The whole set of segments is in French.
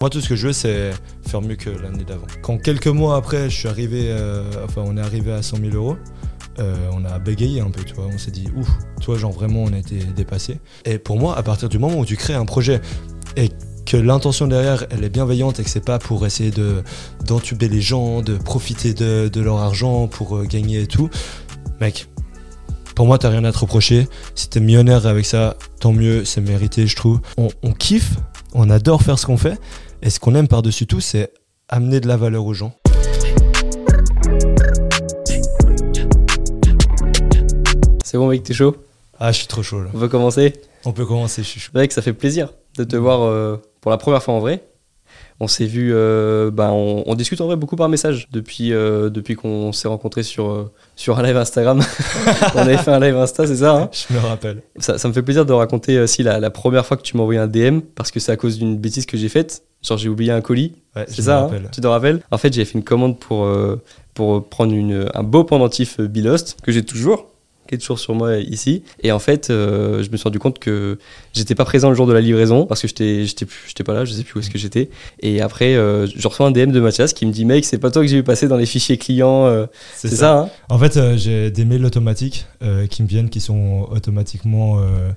Moi, tout ce que je veux, c'est faire mieux que l'année d'avant. Quand quelques mois après, je suis arrivé, euh, enfin, on est arrivé à 100 000 euros, euh, on a bégayé un peu, tu vois. On s'est dit, ouf, toi, genre vraiment, on a été dépassé. Et pour moi, à partir du moment où tu crées un projet et que l'intention derrière, elle est bienveillante et que c'est pas pour essayer de d'entuber les gens, de profiter de, leur argent pour euh, gagner et tout, mec. Pour moi, t'as rien à te reprocher. Si t'es millionnaire avec ça, tant mieux, c'est mérité, je trouve. On kiffe, on adore faire ce qu'on fait. Et ce qu'on aime par-dessus tout, c'est amener de la valeur aux gens. C'est bon, mec, t'es chaud? Ah, je suis trop chaud là. On peut commencer? On peut commencer, je suis chaud. C'est vrai que ça fait plaisir de te voir euh, pour la première fois en vrai. On s'est vu, euh, bah, on, on discute en vrai beaucoup par message depuis, euh, depuis qu'on s'est rencontrés sur, sur un live Instagram. on avait fait un live Insta, c'est ça hein? Je me rappelle. ça, ça me fait plaisir de raconter si la, la première fois que tu m'as envoyé un DM, parce que c'est à cause d'une bêtise que j'ai faite. Genre, j'ai oublié un colis. Ouais, C'est ça, hein tu te rappelles? En fait, j'ai fait une commande pour, euh, pour prendre une, un beau pendentif euh, Bilost, que j'ai toujours, qui est toujours sur moi ici. Et en fait, euh, je me suis rendu compte que j'étais pas présent le jour de la livraison, parce que j'étais pas là, je sais plus où est-ce que j'étais. Et après, euh, je reçois un DM de Mathias qui me dit Mec, c'est pas toi que j'ai vu passer dans les fichiers clients. euh, c'est ça, hein En fait, euh, j'ai des mails automatiques euh, qui me viennent, qui sont automatiquement euh,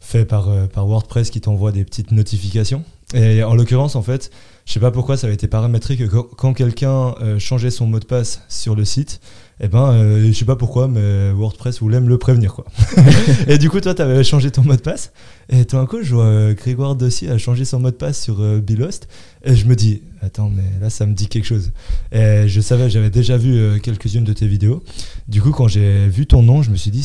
faits par, euh, par WordPress, qui t'envoient des petites notifications. Et en l'occurrence, en fait, je sais pas pourquoi ça avait été paramétré que quand, quelqu'un euh, changeait son mot de passe sur le site, eh ben, euh, je sais pas pourquoi, mais WordPress voulait me le prévenir, quoi. et du coup, toi, tu avais changé ton mot de passe. Et tout d'un coup, je vois euh, Grégoire Dossier a changé son mot de passe sur euh, Bilost. Et je me dis, attends, mais là, ça me dit quelque chose. Et je savais, j'avais déjà vu euh, quelques-unes de tes vidéos. Du coup, quand j'ai vu ton nom, je me suis dit,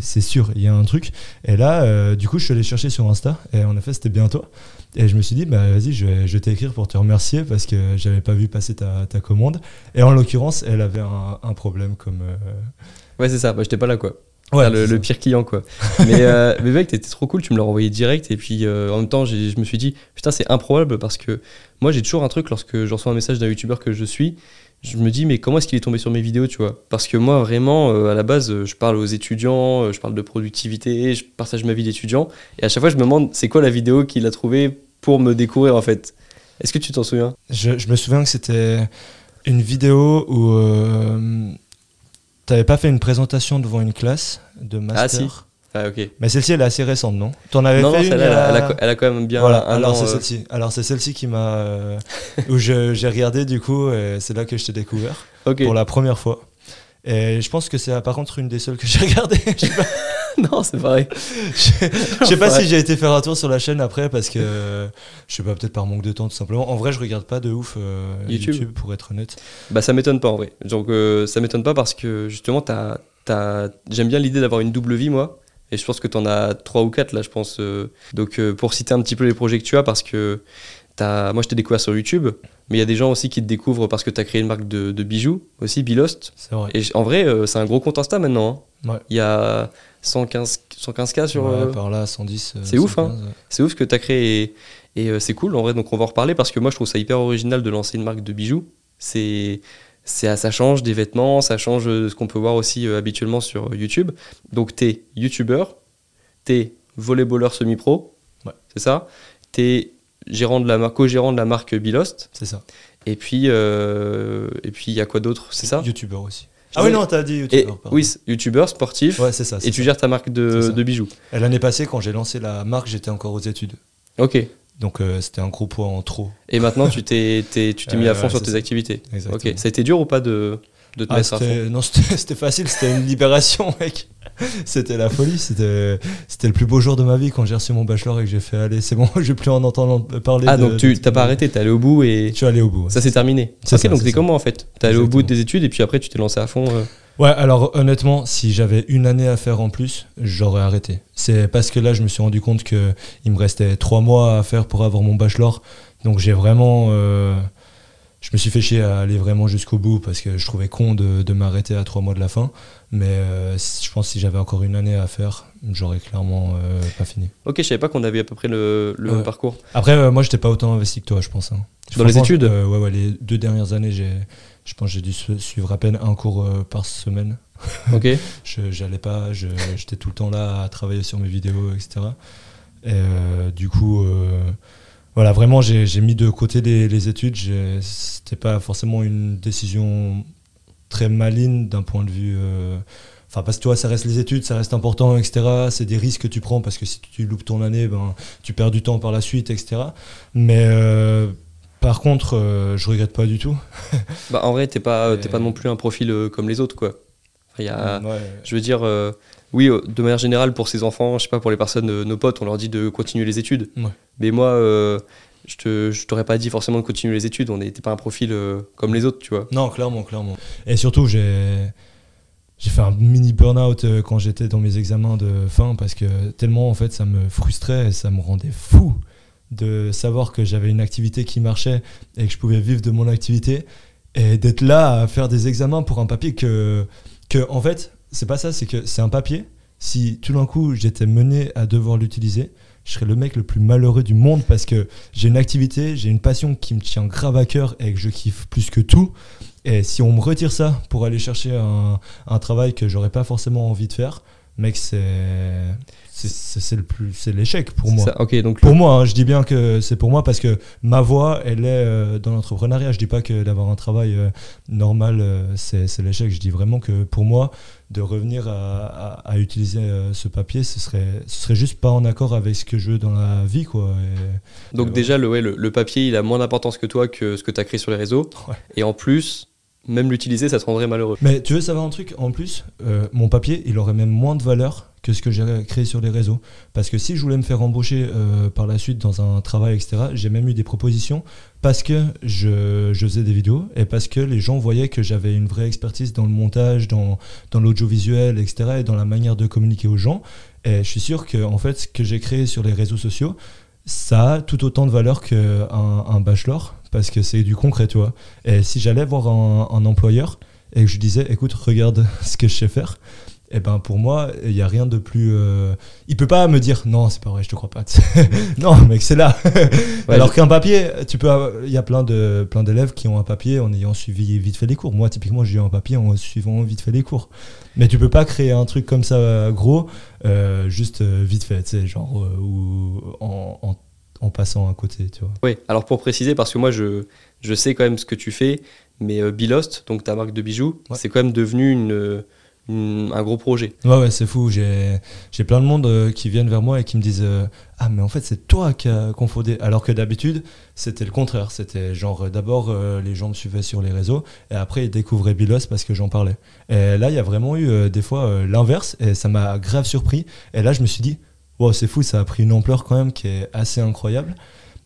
c'est sûr, il y a un truc. Et là, du coup, je suis allé chercher sur Insta. Et en effet, c'était bien toi. Et je me suis dit, bah vas-y, je vais, je t'écrire pour te remercier parce que j'avais pas vu passer ta, ta commande. Et en l'occurrence, elle avait un, problème comme. Ouais, c'est ça, bah, j'étais pas là quoi. Ouais, Enfin, le, pire client quoi. mais, euh, mais mec, t'étais trop cool, tu me l'as envoyé direct. Et puis euh, en même temps, je me suis dit, putain, c'est improbable parce que moi j'ai toujours un truc lorsque je reçois un message d'un youtubeur que je suis. Je me dis, mais comment est-ce qu'il est tombé sur mes vidéos, tu vois? Parce que moi, vraiment, euh, à la base, je parle aux étudiants, je parle de productivité, je partage ma vie d'étudiant. Et à chaque fois, je me demande, c'est quoi la vidéo qu'il a trouvée pour me découvrir, en fait? Est-ce que tu t'en souviens? Je, je me souviens que c'était une vidéo où t'avais pas fait une présentation devant une classe de master. Ah, si. Ah, ok. Mais celle-ci, elle est assez récente, non T'en avais Non, fait non, une y a- elle, a, elle a quand même bien Voilà, un alors c'est euh, celle-ci. Alors c'est celle-ci qui m'a euh, où j'ai regardé du coup et c'est là que je t'ai découvert pour la première fois. Et je pense que c'est par contre une des seules que j'ai pas, non, c'est pareil. je- sais pas si j'ai été faire un tour sur la chaîne après parce que je sais pas peut-être par manque de temps tout simplement. En vrai, je regarde pas de ouf euh, YouTube. YouTube. pour être honnête. Bah ça m'étonne pas en vrai. Donc euh, ça m'étonne pas parce que justement t'as, t'as... j'aime bien l'idée d'avoir une double vie moi. Et je pense que t'en as trois ou quatre là je pense. euh. Donc euh, pour citer un petit peu les projets que tu as parce que t'as... moi je t'ai découvert sur YouTube. Mais il y a des gens aussi qui te découvrent parce que t'as créé une marque de, de bijoux aussi, Bilost. C'est vrai. Et en vrai euh, c'est un gros compte Insta maintenant. hein. Ouais. Il y a 115, 115K sur... Ouais, euh, par là 110. euh, c'est ouf, 115, hein. ouais. C'est ouf ce que tu as créé et, et, euh, c'est cool en vrai. Donc on va en reparler parce que moi je trouve ça hyper original de lancer une marque de bijoux. C'est, c'est, ça change des vêtements, ça change ce qu'on peut voir aussi euh, habituellement sur YouTube. Donc t'es youtubeur, t'es volleyballeur semi-pro, Ouais. c'est ça. T'es gérant de la marque, co-gérant de la marque Bilost. C'est ça. Et puis euh, et puis il y a quoi d'autre? C'est ça? YouTubeur aussi. Ah oui non, t'as dit YouTubeur. oui, youtubeur sportif. Ouais, c'est ça. et tu ça. gères ta marque de, bijoux. L'année passée, quand j'ai lancé la marque, j'étais encore aux études. Ok. Donc euh, c'était un gros poids en trop. Et maintenant tu t'es, t'es- tu t'es mis à fond ouais, sur tes ça. activités. Exactement. Ok, ça a été dur ou pas de, de te Ah, mettre à fond? non, c'était facile, c'était une libération, mec. C'était la folie, c'était c'était le plus beau jour de ma vie quand j'ai reçu mon bachelor et que j'ai fait aller, c'est bon, je vais plus en entendre parler. Ah, de- donc tu t'as pas arrêté, t'es allé au bout et Je suis allé au bout. ouais. ça s'est terminé. C'est Ok, ça, donc c'est t'es comment en fait? T'es allé au bout de tes études et puis après tu t'es lancé à fond. euh, Ouais, alors honnêtement, si j'avais une année à faire en plus, j'aurais arrêté. C'est parce que là, je me suis rendu compte qu'il me restait trois mois à faire pour avoir mon bachelor. Donc j'ai vraiment. euh, je me suis fait chier à aller vraiment jusqu'au bout parce que je trouvais con de, de m'arrêter à trois mois de la fin. Mais euh, je pense que si j'avais encore une année à faire, j'aurais clairement euh, pas fini. Ok, je savais pas qu'on avait à peu près le, le Ouais. même parcours. Après, euh, moi, j'étais pas autant investi que toi, je pense. hein. Dans les études euh, Ouais, ouais, les deux dernières années, j'ai. Je pense que j'ai dû su- suivre à peine un cours par semaine. Ok. Je j'allais pas, j'étais tout le temps là à travailler sur mes vidéos, etc. Et du coup, voilà, vraiment, j'ai mis de côté les, les études. C'était pas forcément une décision très maligne d'un point de vue. euh, Enfin, parce que toi, ça reste les études, ça reste important, etc. C'est des risques que tu prends parce que si tu loupes ton année, ben, tu perds du temps par la suite, etc. Mais euh, par contre, euh, je regrette pas du tout. Bah, en vrai, t'es pas, pas non plus un profil comme les autres, quoi. Enfin, il y a, Ouais. Je veux dire, oui, euh, de manière générale, pour ces enfants, je sais pas, pour les personnes, euh, nos potes, on leur dit de continuer les études. Ouais. Mais moi, euh, je te, je t'aurais pas dit forcément de continuer les études. On n'était pas un profil euh, comme les autres, tu vois. Non, clairement, clairement. Et surtout, j'ai j'ai fait un mini burn-out quand j'étais dans mes examens de fin parce que tellement en fait ça me frustrait et ça me rendait fou de savoir que j'avais une activité qui marchait et que je pouvais vivre de mon activité et d'être là à faire des examens pour un papier que que en fait c'est pas ça c'est que c'est un papier. Si tout d'un coup j'étais mené à devoir l'utiliser je serais le mec le plus malheureux du monde parce que j'ai une activité j'ai une passion qui me tient grave à cœur et que je kiffe plus que tout. Et si on me retire ça pour aller chercher un, travail que j'aurais pas forcément envie de faire, mec, c'est c'est- le plus c'est l'échec pour moi. Ça, ok, donc Pour moi, hein, je dis bien que c'est pour moi parce que ma voie, elle est euh, dans l'entrepreneuriat. Je dis pas que d'avoir un travail euh, normal, euh, c'est l'échec. Je dis vraiment que pour moi, de revenir à, à- à utiliser euh, ce papier, ce serait, ce serait juste pas en accord avec ce que je veux dans la vie, quoi. Et- Donc déjà, le, ouais, le, le papier, il a moins d'importance que toi, que ce que tu as créé sur les réseaux. Ouais. Et en plus, même l'utiliser, ça te rendrait malheureux. Mais tu veux savoir un truc En plus, euh, mon papier, il aurait même moins de valeur que ce que j'ai créé sur les réseaux. Parce que si je voulais me faire embaucher euh, par la suite dans un travail, etc., j'ai même eu des propositions parce que je, faisais des vidéos et parce que les gens voyaient que j'avais une vraie expertise dans le montage, dans, l'audiovisuel, etc., et dans la manière de communiquer aux gens. Et je suis sûr que en fait, ce que j'ai créé sur les réseaux sociaux, ça a tout autant de valeur qu'un un bachelor parce que c'est du concret, tu vois. Et si j'allais voir un, un employeur et que je lui disais, écoute, regarde ce que je sais faire, et ben pour moi, il n'y a rien de plus. euh, Il peut pas me dire, non, c'est pas vrai, je te crois pas. non, mec, c'est là. Alors qu'un papier, tu peux, avoir- il y a plein de plein d'élèves qui ont un papier en ayant suivi vite fait les cours. Moi, typiquement, j'ai eu un papier en suivant vite fait les cours. Mais tu peux pas créer un truc comme ça gros, euh, juste euh, vite fait, tu sais, genre euh, ou en, en, en passant à côté, tu vois. Oui, alors pour préciser, parce que moi, je, je sais quand même ce que tu fais, mais euh, Bilost, donc ta marque de bijoux, Ouais. c'est quand même devenu une, une- un gros projet. Ouais, ouais, c'est fou. J'ai plein de monde euh, qui viennent vers moi et qui me disent euh, Ah, mais en fait, c'est toi qui as confondé. Alors que d'habitude, c'était le contraire. C'était genre, d'abord, les gens me suivaient sur les réseaux et après, ils découvraient Bilos parce que j'en parlais. Et là, il y a vraiment eu des fois l'inverse et ça m'a grave surpris. Et là, je me suis dit Wow, c'est fou, ça a pris une ampleur quand même qui est assez incroyable.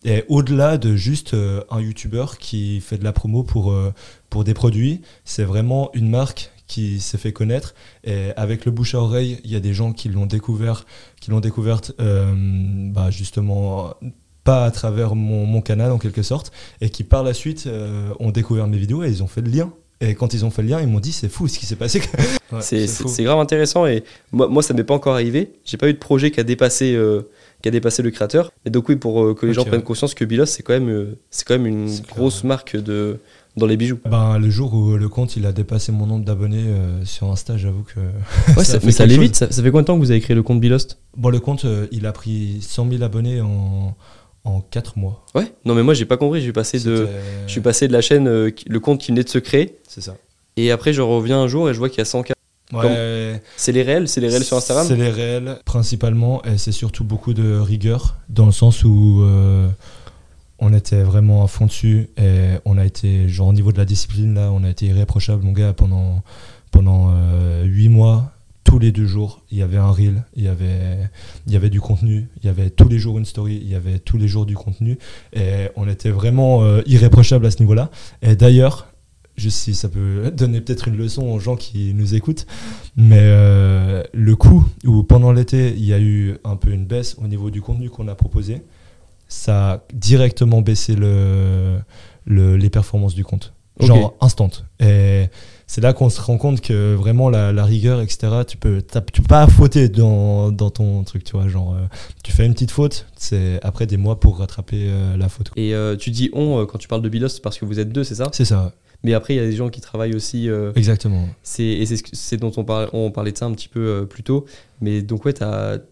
Et au-delà de juste euh, un youtubeur qui fait de la promo pour, euh, pour des produits, c'est vraiment une marque qui s'est fait connaître. Et avec le bouche à oreille, il y a des gens qui l'ont découvert, qui l'ont découverte euh, bah, justement pas à travers mon, mon canal en quelque sorte, et qui par la suite ont découvert mes vidéos et ils ont fait le lien. Et quand ils ont fait le lien, ils m'ont dit c'est fou ce qui s'est passé. Ouais, c'est grave intéressant et moi, moi ça m'est pas encore arrivé. J'ai pas eu de projet qui a dépassé, euh, qui a dépassé le créateur. Mais donc, oui, pour euh, que les gens ouais. prennent conscience que Bilos, c'est quand, même, euh, c'est quand même une clair, grosse marque de, dans les bijoux. Ben, le jour où le compte il a dépassé mon nombre d'abonnés euh, sur Insta, j'avoue que. Ouais, Ça ça- mais ça allait vite. Ça, ça fait combien de temps que vous avez créé le compte Bilost Bon, le compte euh, il a pris 100 000 abonnés en, en 4 mois. Ouais, non, mais moi, j'ai pas compris. Je suis passé de, je suis passé de la chaîne, euh, le compte qui venait de se créer, C'est ça. et après, je reviens un jour et je vois qu'il y a 100K. Ouais. C'est les réels? C'est les réels sur Instagram? C'est les réels, principalement, et c'est surtout beaucoup de rigueur, dans le sens où euh, on était vraiment à fond dessus, et on a été, genre au niveau de la discipline, là, on a été irréprochable, mon gars, pendant, pendant 8 mois. Tous les deux jours, il y avait un reel, il y avait, il y avait du contenu, il y avait tous les jours une story, il y avait tous les jours du contenu, et on était vraiment euh, irréprochable à ce niveau-là. Et d'ailleurs, juste si ça peut donner peut-être une leçon aux gens qui nous écoutent. Mais euh, le coup où pendant l'été, il y a eu un peu une baisse au niveau du contenu qu'on a proposé, ça a directement baissé le, le- les performances du compte. Genre instant. Et c'est là qu'on se rend compte que vraiment la, la rigueur, etc., tu peux, tu peux pas fauter dans, dans ton truc, tu vois. Genre, euh, tu fais une petite faute, c'est après des mois pour rattraper euh, la faute. quoi. Et euh, tu dis on quand tu parles de Bilos parce que vous êtes deux, c'est ça? C'est ça, Mais après, il y a des gens qui travaillent aussi. exactement. c'est, et c'est, c'est dont on, parle, on parlait de ça un petit peu plus tôt. Mais donc, ouais,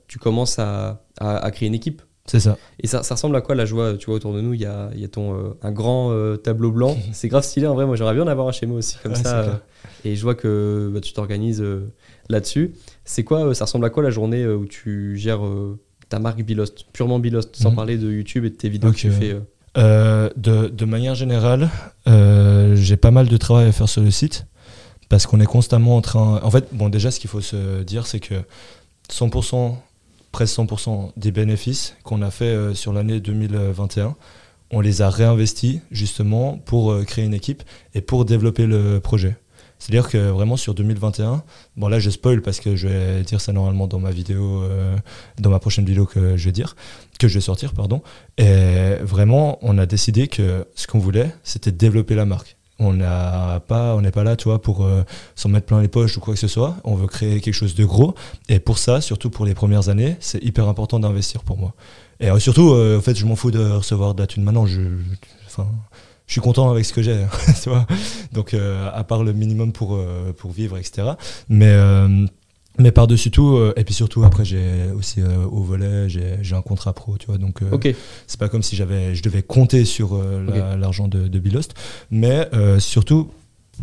tu commences à, à- à créer une équipe. C'est ça. Et ça, ça ressemble à quoi la joie Tu vois, autour de nous, il y a, il y a ton, euh, un grand euh, tableau blanc. c'est grave stylé en vrai. Moi, j'aimerais bien en avoir un chez moi aussi, comme Ouais, ça. euh, et je vois que bah, tu t'organises là-dessus. C'est quoi Ça ressemble à quoi la journée où tu gères ta marque Bilost Purement Bilost, sans Mhm. parler de YouTube et de tes vidéos que tu fais. de, de manière générale, j'ai pas mal de travail à faire sur le site parce qu'on est constamment en train. En fait, bon, déjà, ce qu'il faut se dire, c'est que 100%, presque 100% des bénéfices qu'on a fait euh, sur l'année 2021, on les a réinvestis justement pour euh, créer une équipe et pour développer le projet. C'est-à-dire que vraiment sur 2021, bon là je spoil parce que je vais dire ça normalement dans ma vidéo, euh, dans ma prochaine vidéo que je vais dire, que je vais sortir, pardon. Et vraiment, on a décidé que ce qu'on voulait, c'était développer la marque. On n'a pas, on n'est pas là, pour euh, s'en mettre plein les poches ou quoi que ce soit. On veut créer quelque chose de gros. Et pour ça, surtout pour les premières années, c'est hyper important d'investir pour moi. Et euh, surtout, euh, en fait, je m'en fous de recevoir de la thune maintenant. Je, je- suis content avec ce que j'ai, vois. Donc, à part le minimum pour, pour vivre, etc. Mais, mais par-dessus tout, euh, et puis surtout, après, j'ai aussi euh, au volet, j'ai un contrat pro, tu vois. Donc, euh, c'est pas comme si je devais compter sur la- l'argent de, de Bilost. Mais surtout,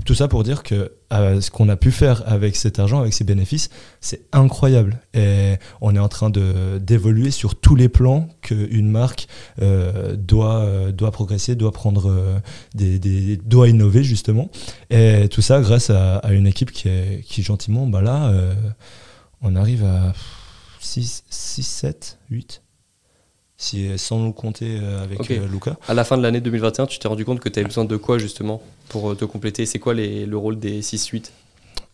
tout ça pour dire que euh, ce qu'on a pu faire avec cet argent, avec ces bénéfices, c'est incroyable. Et on est en train d'évoluer sur tous les plans qu'une marque euh, doit, euh, doit progresser, doit prendre des, doit innover justement. Et tout ça grâce à, une équipe qui, gentiment, bah là, on arrive à 6, 6 7, 8 si, sans nous compter euh, avec Ok. euh, Luca. À la fin de l'année 2021, tu t'es rendu compte que tu avais besoin de quoi justement pour euh, te compléter? C'est quoi les- le rôle des 6-8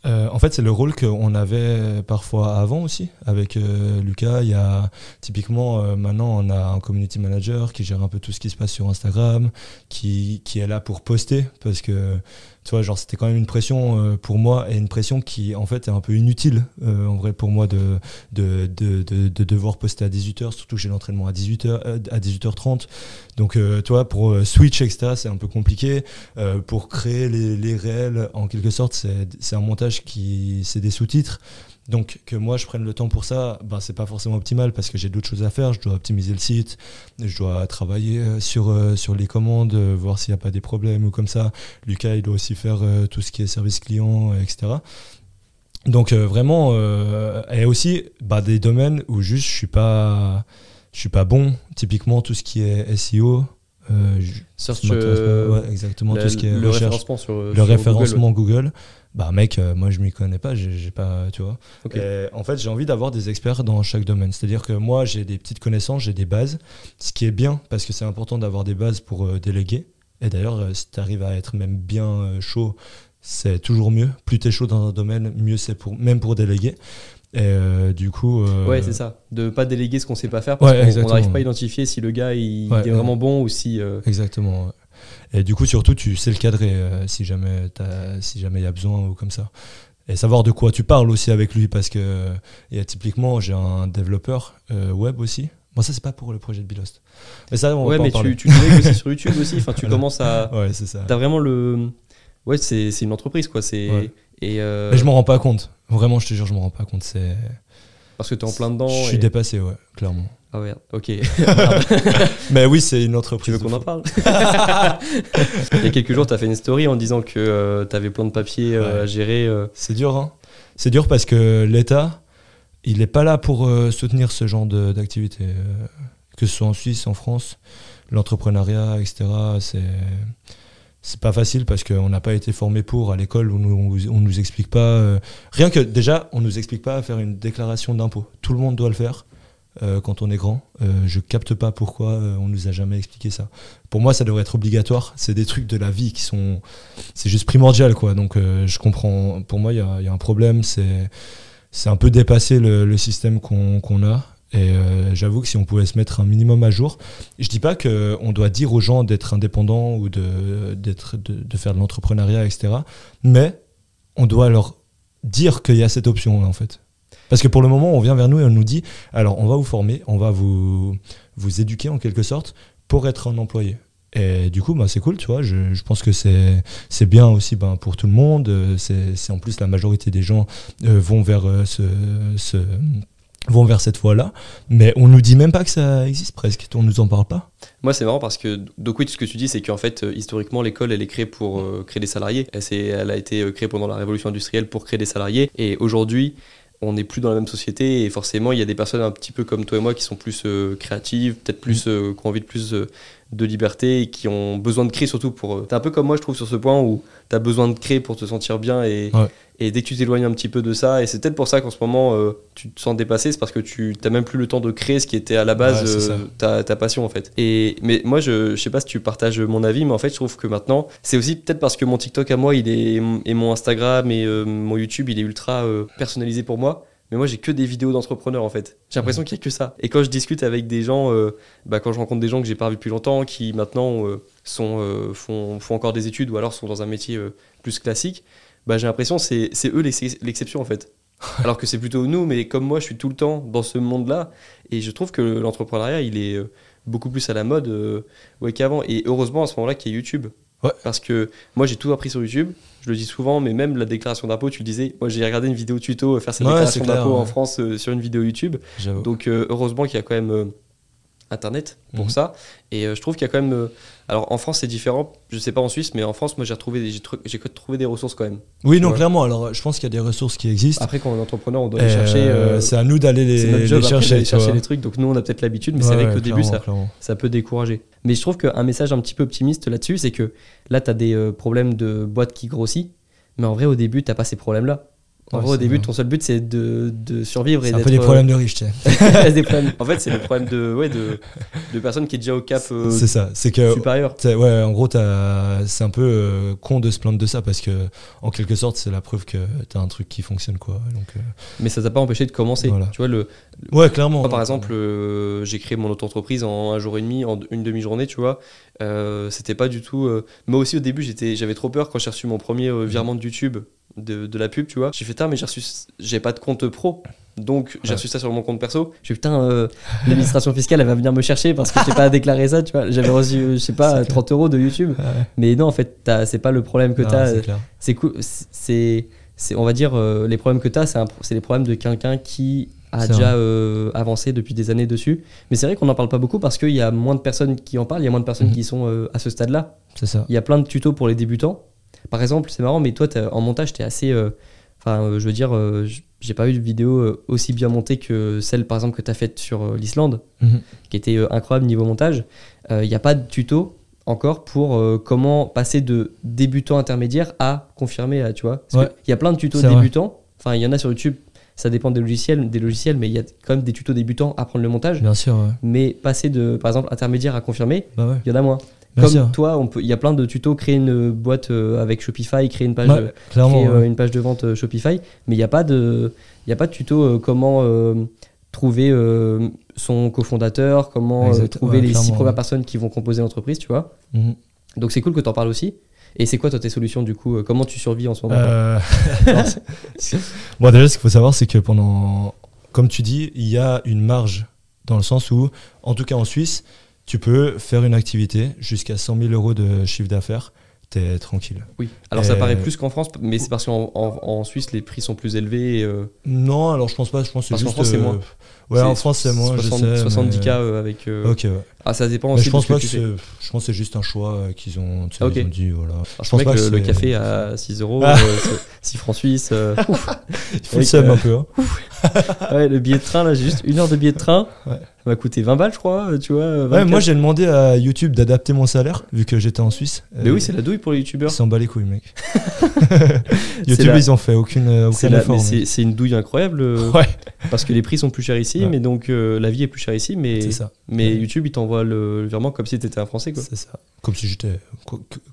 Euh, en fait, c'est le rôle qu'on avait parfois avant aussi avec euh, Lucas. Il y a typiquement euh, maintenant on a un community manager qui gère un peu tout ce qui se passe sur Instagram, qui, qui est là pour poster parce que tu vois, genre c'était quand même une pression euh, pour moi et une pression qui en fait est un peu inutile euh, en vrai pour moi de, de, de, de- de devoir poster à 18h, surtout que j'ai l'entraînement à 18h, euh, à 18h30. Donc tu vois, pour Switch, etc., c'est un peu compliqué. Pour créer les, les réels, en quelque sorte, c'est un montage qui. C'est des sous-titres. Donc que moi je prenne le temps pour ça, ben, c'est pas forcément optimal parce que j'ai d'autres choses à faire. Je dois optimiser le site, je dois travailler euh, sur, euh, sur les commandes, euh, voir s'il n'y a pas des problèmes ou comme ça. Lucas, il doit aussi faire tout ce qui est service client, etc. Donc vraiment, et aussi bah, des domaines où juste je suis pas, je suis pas bon. Typiquement tout ce qui est SEO. Euh, Search, euh, Ouais, exactement la- tout ce qui est le recherche référencement sur le sur référencement Google, bah mec, euh, moi je m'y connais pas, j'ai pas, tu vois. En fait, j'ai envie d'avoir des experts dans chaque domaine. C'est-à-dire que moi, j'ai des petites connaissances, j'ai des bases, ce qui est bien parce que c'est important d'avoir des bases pour euh, déléguer. Et d'ailleurs, euh, si tu arrives à être même bien euh, chaud, c'est toujours mieux. Plus tu es chaud dans un domaine, mieux c'est pour même pour déléguer. Et euh, du coup, euh, Ouais, c'est ça. De pas déléguer ce qu'on sait pas faire parce Ouais, qu'on- n'arrive pas à identifier si le gars il, Ouais, il est vraiment bon ou si. euh, Exactement. Et du coup, surtout, tu sais le cadrer si jamais t'as- si jamais il y a besoin ou comme ça. Et savoir de quoi tu parles aussi avec lui parce que il a typiquement, j'ai un développeur web aussi. Bon, ça, c'est pas pour le projet de Bilost. Mais ça, on Ouais, pas mais parler. tu, tu aussi sur YouTube aussi. Enfin, tu Voilà. commences à. Ouais, c'est ça. T'as vraiment le. Ouais, c'est c'est une entreprise quoi. C'est. Ouais. Et. euh, Mais je m'en rends pas compte. Vraiment, je te jure, je m'en rends pas compte. C'est. Parce que t'es en plein dedans. Je suis et- dépassé, ouais, clairement. Ah ouais, ok. Mais oui, c'est une tu entreprise. veux de qu'on en parle? Il y a quelques jours, t'as fait une story en disant que euh, t'avais plein de papiers euh, Ouais. à gérer. euh. C'est dur, hein. C'est dur parce que l'État, il n'est pas là pour soutenir ce genre d'activité. que ce soit en Suisse, en France, l'entrepreneuriat, etc. C'est c'est pas facile parce qu'on n'a pas été formé pour à l'école où nous, on nous explique pas. euh, rien que déjà, on nous explique pas à faire une déclaration d'impôt. Tout le monde doit le faire. euh, quand on est grand. Euh, je capte pas pourquoi on nous a jamais expliqué ça. Pour moi, ça devrait être obligatoire. C'est des trucs de la vie qui sont, c'est juste primordial, quoi. Donc, je comprends. Pour moi, il y a, y a un problème. C'est, c'est un peu dépasser le, système qu'on a. Et euh, j'avoue que si on pouvait se mettre un minimum à jour, je dis pas qu'on doit dire aux gens d'être indépendants ou de, d'être, de, faire de l'entrepreneuriat, etc. Mais on doit leur dire qu'il y a cette option en fait. Parce que pour le moment, on vient vers nous et on nous dit alors on va vous former, on va vous, vous éduquer en quelque sorte pour être un employé. Et du coup, bah, c'est cool, tu vois. Je, pense que c'est c'est bien aussi ben, pour tout le monde. Euh, C'est c'est en plus la majorité des gens euh, vont vers ce vont vers cette voie-là. Mais on nous dit même pas que ça existe presque. On nous en parle pas. Moi, c'est marrant parce que, donc oui, ce que tu dis, c'est qu'en fait, euh, historiquement, l'école, elle est créée pour euh, créer des salariés. Elle, elle a été euh, créée pendant la révolution industrielle pour créer des salariés. Et aujourd'hui, on n'est plus dans la même société. Et forcément, il y a des personnes un petit peu comme toi et moi qui sont plus euh, créatives, peut-être plus, euh, qui ont envie de plus euh, de liberté et qui ont besoin de créer surtout pour. euh, T'es un peu comme moi, je trouve, sur ce point où t'as besoin de créer pour te sentir bien. Et, Ouais. et dès que tu t'éloignes un petit peu de ça, et c'est peut-être pour ça qu'en ce moment, euh, tu te sens dépassé, c'est parce que tu n'as même plus le temps de créer ce qui était à la base Ouais, euh, ta, ta passion en fait. Et mais moi je, je sais pas si tu partages mon avis, mais en fait je trouve que maintenant c'est aussi peut-être parce que mon TikTok à moi il est et mon Instagram et euh, mon YouTube il est ultra personnalisé pour moi. Mais moi j'ai que des vidéos d'entrepreneurs en fait. J'ai l'impression qu'il y a que ça. Et quand je discute avec des gens, euh, bah, quand je rencontre des gens que j'ai pas vus depuis longtemps, qui maintenant euh, sont euh, font, font encore des études ou alors sont dans un métier plus classique, bah, j'ai l'impression que c'est eux l'ex- l'exception en fait. Alors que c'est plutôt nous, mais comme moi je suis tout le temps dans ce monde-là, et je trouve que l'entrepreneuriat, il est beaucoup plus à la mode ouais, qu'avant. Et heureusement à ce moment-là qu'il y a YouTube. Ouais. Parce que moi j'ai tout appris sur YouTube, je le dis souvent, mais même la déclaration d'impôt, tu le disais, moi j'ai regardé une vidéo tuto euh, faire sa Ouais, déclaration d'impôt en. France euh, sur une vidéo YouTube. Donc euh, heureusement qu'il y a quand même euh, Internet pour Mhm. ça. Et euh, je trouve qu'il y a quand même... euh, alors en France c'est différent, je sais pas en Suisse, mais en France moi j'ai retrouvé trouvé des ressources quand même. Oui, non, clairement. Alors, je pense qu'il y a des ressources qui existent. Après quand on est entrepreneur, on doit les chercher. euh, euh, c'est à nous d'aller les, les job après chercher. chercher les trucs. Donc nous, on a peut-être l'habitude, mais c'est Ouais, vrai qu'au ouais, début, ça, clairement, clairement. ça peut décourager. Mais je trouve qu'un message un petit peu optimiste là-dessus, c'est que là, tu as des problèmes de boîte qui grossit, mais en vrai, au début, t'as pas ces problèmes-là. En Ouais, vrai, au début, ton seul but, c'est de, de survivre et C'est un peu des euh, problèmes de riches, tu sais. problèmes- En fait, c'est le problème de, ouais, de, de personnes qui est déjà au cap euh, C'est ça. C'est que supérieur. Ouais, en gros, t'as- c'est un peu euh, con de se plaindre de ça parce que, en quelque sorte, c'est la preuve que t'as un truc qui fonctionne, quoi. Donc, euh, Mais ça t'a pas empêché de commencer. Voilà. Tu vois, le, Ouais, clairement. Moi, par exemple, euh, j'ai créé mon auto-entreprise en un jour et demi, en une demi-journée, tu vois. Euh, c'était pas du tout. euh, Moi aussi, au début, j'étais, j'avais trop peur quand j'ai reçu mon premier euh, virement de YouTube, de, de la pub, tu vois. J'ai fait, putain, mais j'ai reçu. J'ai pas de compte pro. Donc, j'ai Ouais. reçu ça sur mon compte perso. J'ai putain, euh, l'administration fiscale, elle va venir me chercher parce que j'ai pas déclaré ça, tu vois. J'avais reçu, je sais pas, C'est clair. 30 euros de YouTube. Ouais. Mais non, en fait, t'as- c'est pas le problème que t'as. c'est cool. C'est, c'est, on va dire, euh, les problèmes que tu as, c'est, les problèmes de quelqu'un qui a déjà euh, avancé depuis des années dessus. Mais c'est vrai qu'on n'en parle pas beaucoup parce qu'il y a moins de personnes qui en parlent, il y a moins de personnes Mhm. qui sont euh, à ce stade-là. C'est ça. Il y a plein de tutos pour les débutants. Par exemple, c'est marrant, mais toi, en montage, tu es assez. euh, Enfin, euh, je veux dire, euh, j'ai pas eu de vidéo euh, aussi bien montée que celle, par exemple, que tu as faite sur l'Islande Mhm. qui était incroyable niveau montage. Il n'y a pas de tuto encore pour comment passer de débutant intermédiaire à confirmé, à, tu vois. Ouais. Il y a plein de tutos débutants. Enfin, il y en a sur YouTube. Ça dépend des logiciels, des logiciels, mais il y a quand même des tutos débutants à apprendre le montage. Bien sûr, ouais. Mais passer de, par exemple, intermédiaire à confirmé, Bah ouais. il y en a moins. Bien Comme sûr. toi, on peut, il y a plein de tutos, créer une boîte euh, avec Shopify, créer une page, créer, euh, ouais. une page de vente euh, Shopify, mais il n'y a pas de, il y a pas de tuto euh, comment euh, trouver euh, son cofondateur, comment euh, trouver ouais, les six premières ouais. personnes qui vont composer l'entreprise, tu vois. Mhm. Donc c'est cool que tu en parles aussi. Et c'est quoi toi tes solutions du coup euh, Comment tu survis en ce moment Euh, bon, déjà, ce qu'il faut savoir, c'est que pendant, comme tu dis, il y a une marge dans le sens où, en tout cas en Suisse, tu peux faire une activité jusqu'à 100 000 euros de chiffre d'affaires, t'es tranquille. Oui. Alors ça paraît plus qu'en France, mais c'est parce qu'en en, en Suisse les prix sont plus élevés. et, euh, Non, alors je pense pas, je pense que c'est juste. France, c'est euh, moins. Ouais, en France, c'est moins, je 60 sais. 70 mais- k euh, avec. euh, Ok, ouais. Ah ça dépend Mais aussi je de pense ce pas que. Je pense c'est juste un choix euh, qu'ils ont, tu sais, Ah, ok. ils ont dit. Voilà. Alors, je je pense pas que le, café à 6 euros, Ah. euh, c'est 6 francs suisses. euh, Il faut le seum un peu. Hein. ouais, le billet de train, là, j'ai juste une heure de billet de train. Ouais. m'a coûté 20 balles, je crois, tu vois. Ouais, 24. moi j'ai demandé à YouTube d'adapter mon salaire vu que j'étais en Suisse. Mais oui, c'est la douille pour les Ils youtubeurs. s'en bat les couilles, mec. YouTube, ils ont fait aucune, C'est une douille incroyable parce que les prix sont plus chers ici, Ouais. mais donc euh, la vie est plus chère ici, mais, ça. mais Ouais. YouTube il t'envoie le, le virement comme si t'étais un Français. C'est ça. Comme si j'étais.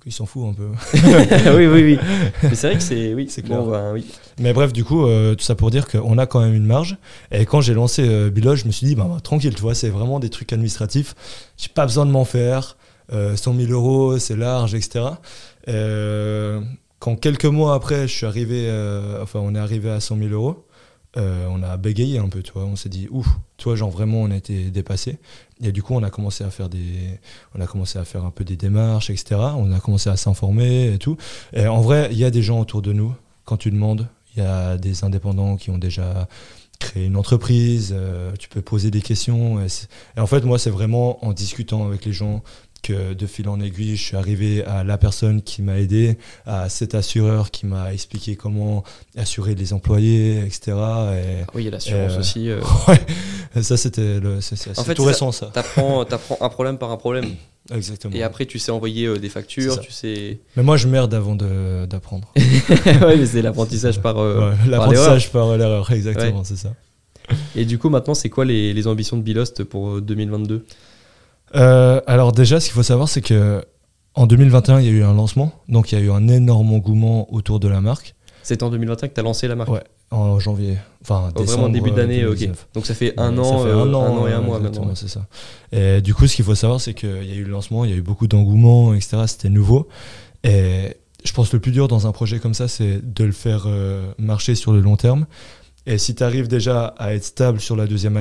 Ils s'en foutent un peu. oui, oui, oui. Mais c'est vrai que c'est oui, C'est bon, clair. bah, oui. Mais bref, du coup, euh, tout ça pour dire qu'on a quand même une marge. Et quand j'ai lancé euh, Biloge, je me suis dit, bah, bah, tranquille, tu vois, c'est vraiment des trucs administratifs. J'ai pas besoin de m'en faire. Euh, 100 000 euros, c'est large, etc. Euh, quand quelques mois après, je suis arrivé, euh, enfin, on est arrivé à 100 000 euros, euh, on a bégayé un peu, tu. On s'est dit, ouf, tu genre vraiment, on a été dépassé. Et du coup, on a commencé à faire des, on a commencé à faire un peu des démarches, etc. On a commencé à s'informer et tout. Et en vrai, il y a des gens autour de nous. Quand tu demandes, il y a des indépendants qui ont déjà créé une entreprise. euh, tu peux poser des questions. Et en fait, moi, c'est vraiment en discutant avec les gens que de fil en aiguille, je suis arrivé à la personne qui m'a aidé, à cet assureur qui m'a expliqué comment assurer les employés, etc. Et Ah Oui, il y a l'assurance Euh, aussi. euh. ouais, ça c'était En fait, tout récent ça. T'apprends, t'apprends un problème par un problème. Exactement. Et après, tu sais envoyer euh, des factures, tu sais. Mais moi, je merde avant de, d'apprendre. ouais, mais c'est l'apprentissage par. euh, Ouais, l'apprentissage par l'erreur, exactement, c'est ça. Et du coup, maintenant, c'est quoi les, les ambitions de Bilost pour euh, 2022 Euh, alors déjà, ce qu'il faut savoir, c'est que en 2021, il y a eu un lancement, donc il y a eu un énorme engouement autour de la marque C'est en 2021 que tu as lancé la marque Ouais. en janvier, enfin Oh, décembre Vraiment début d'année, ok. 2019. Donc ça fait un Ouais, an, ça fait euh, un an, et un mois maintenant. c'est ça. Et du coup, ce qu'il faut savoir, c'est qu'il y a eu le lancement, il y a eu beaucoup d'engouement, etc. C'était nouveau. Et je pense que le plus dur dans un projet comme ça, c'est de le faire euh, marcher sur le long terme. Et si tu arrives déjà à être stable sur la deuxième année,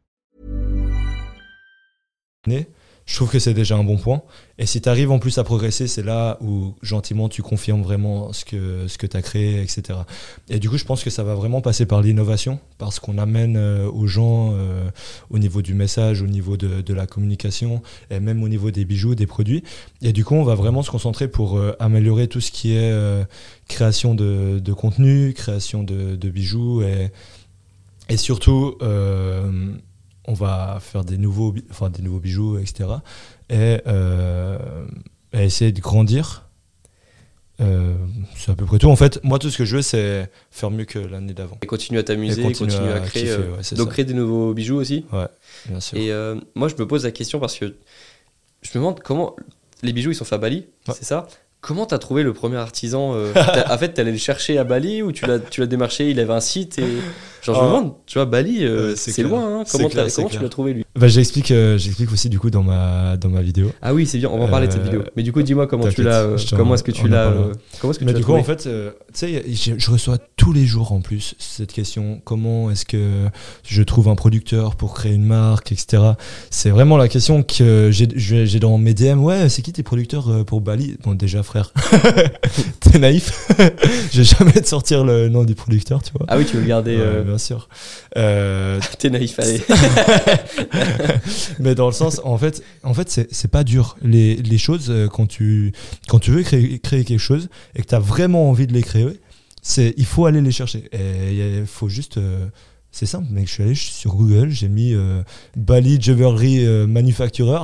Je trouve que c'est déjà un bon point. Et si tu arrives en plus à progresser, c'est là où gentiment tu confirmes vraiment ce que, ce que tu as créé, etc. Et du coup, je pense que ça va vraiment passer par l'innovation, parce qu'on amène euh, aux gens euh, au niveau du message, au niveau de, la communication, et même au niveau des bijoux, des produits. Et du coup, on va vraiment se concentrer pour euh, améliorer tout ce qui est création de, de contenu, création de, de bijoux, et, et surtout... on va faire des nouveaux, enfin, des nouveaux bijoux, etc. Et, euh, et essayer de grandir. Euh, c'est à peu près tout. En fait, moi, tout ce que je veux, c'est faire mieux que l'année d'avant. Et continue à t'amuser, Et continue continue à, à créer. kiffer, euh, ouais, donc créer des nouveaux bijoux aussi. Ouais, bien sûr. Et euh, moi, je me pose la question parce que je me demande comment les bijoux ils sont faits à Bali, Ouais. c'est ça? Comment t'as trouvé le premier artisan euh, En fait, t'allais le chercher à Bali ou tu l'as, tu l'as démarché Il avait un site et genre je me Ah. demande, tu vois, Bali, euh, c'est loin. hein. Comment, clair, tu l'as trouvé lui? Bah, j'explique, euh, j'explique aussi du coup dans ma, dans ma vidéo. Ah oui, c'est bien. On va en parler de cette vidéo. Mais du coup, dis-moi comment tu l'as. comment est-ce que tu l'as Comment est-ce que tu l'as du coup, trouvé? en fait, tu sais, je, je reçois tous les jours en plus cette question comment est-ce que je trouve un producteur pour créer une marque, etc. C'est vraiment la question que j'ai j'ai- dans mes DM. Ouais, c'est qui tes producteurs pour Bali? Bon, déjà, frère, t'es naïf. je vais jamais te sortir le nom du producteur, tu vois. Ah oui, tu veux le garder. Ouais, euh, bien sûr. Euh, T'es naïf, allez. mais dans le sens, en fait, en fait c'est pas dur. Les, les choses, euh, quand tu, quand tu veux créer, créer quelque chose et que tu as vraiment envie de les créer, il faut aller les chercher. Et il faut juste. euh, c'est simple, mec. Je suis allé sur Google, j'ai mis Bali Jewelry Manufacturer.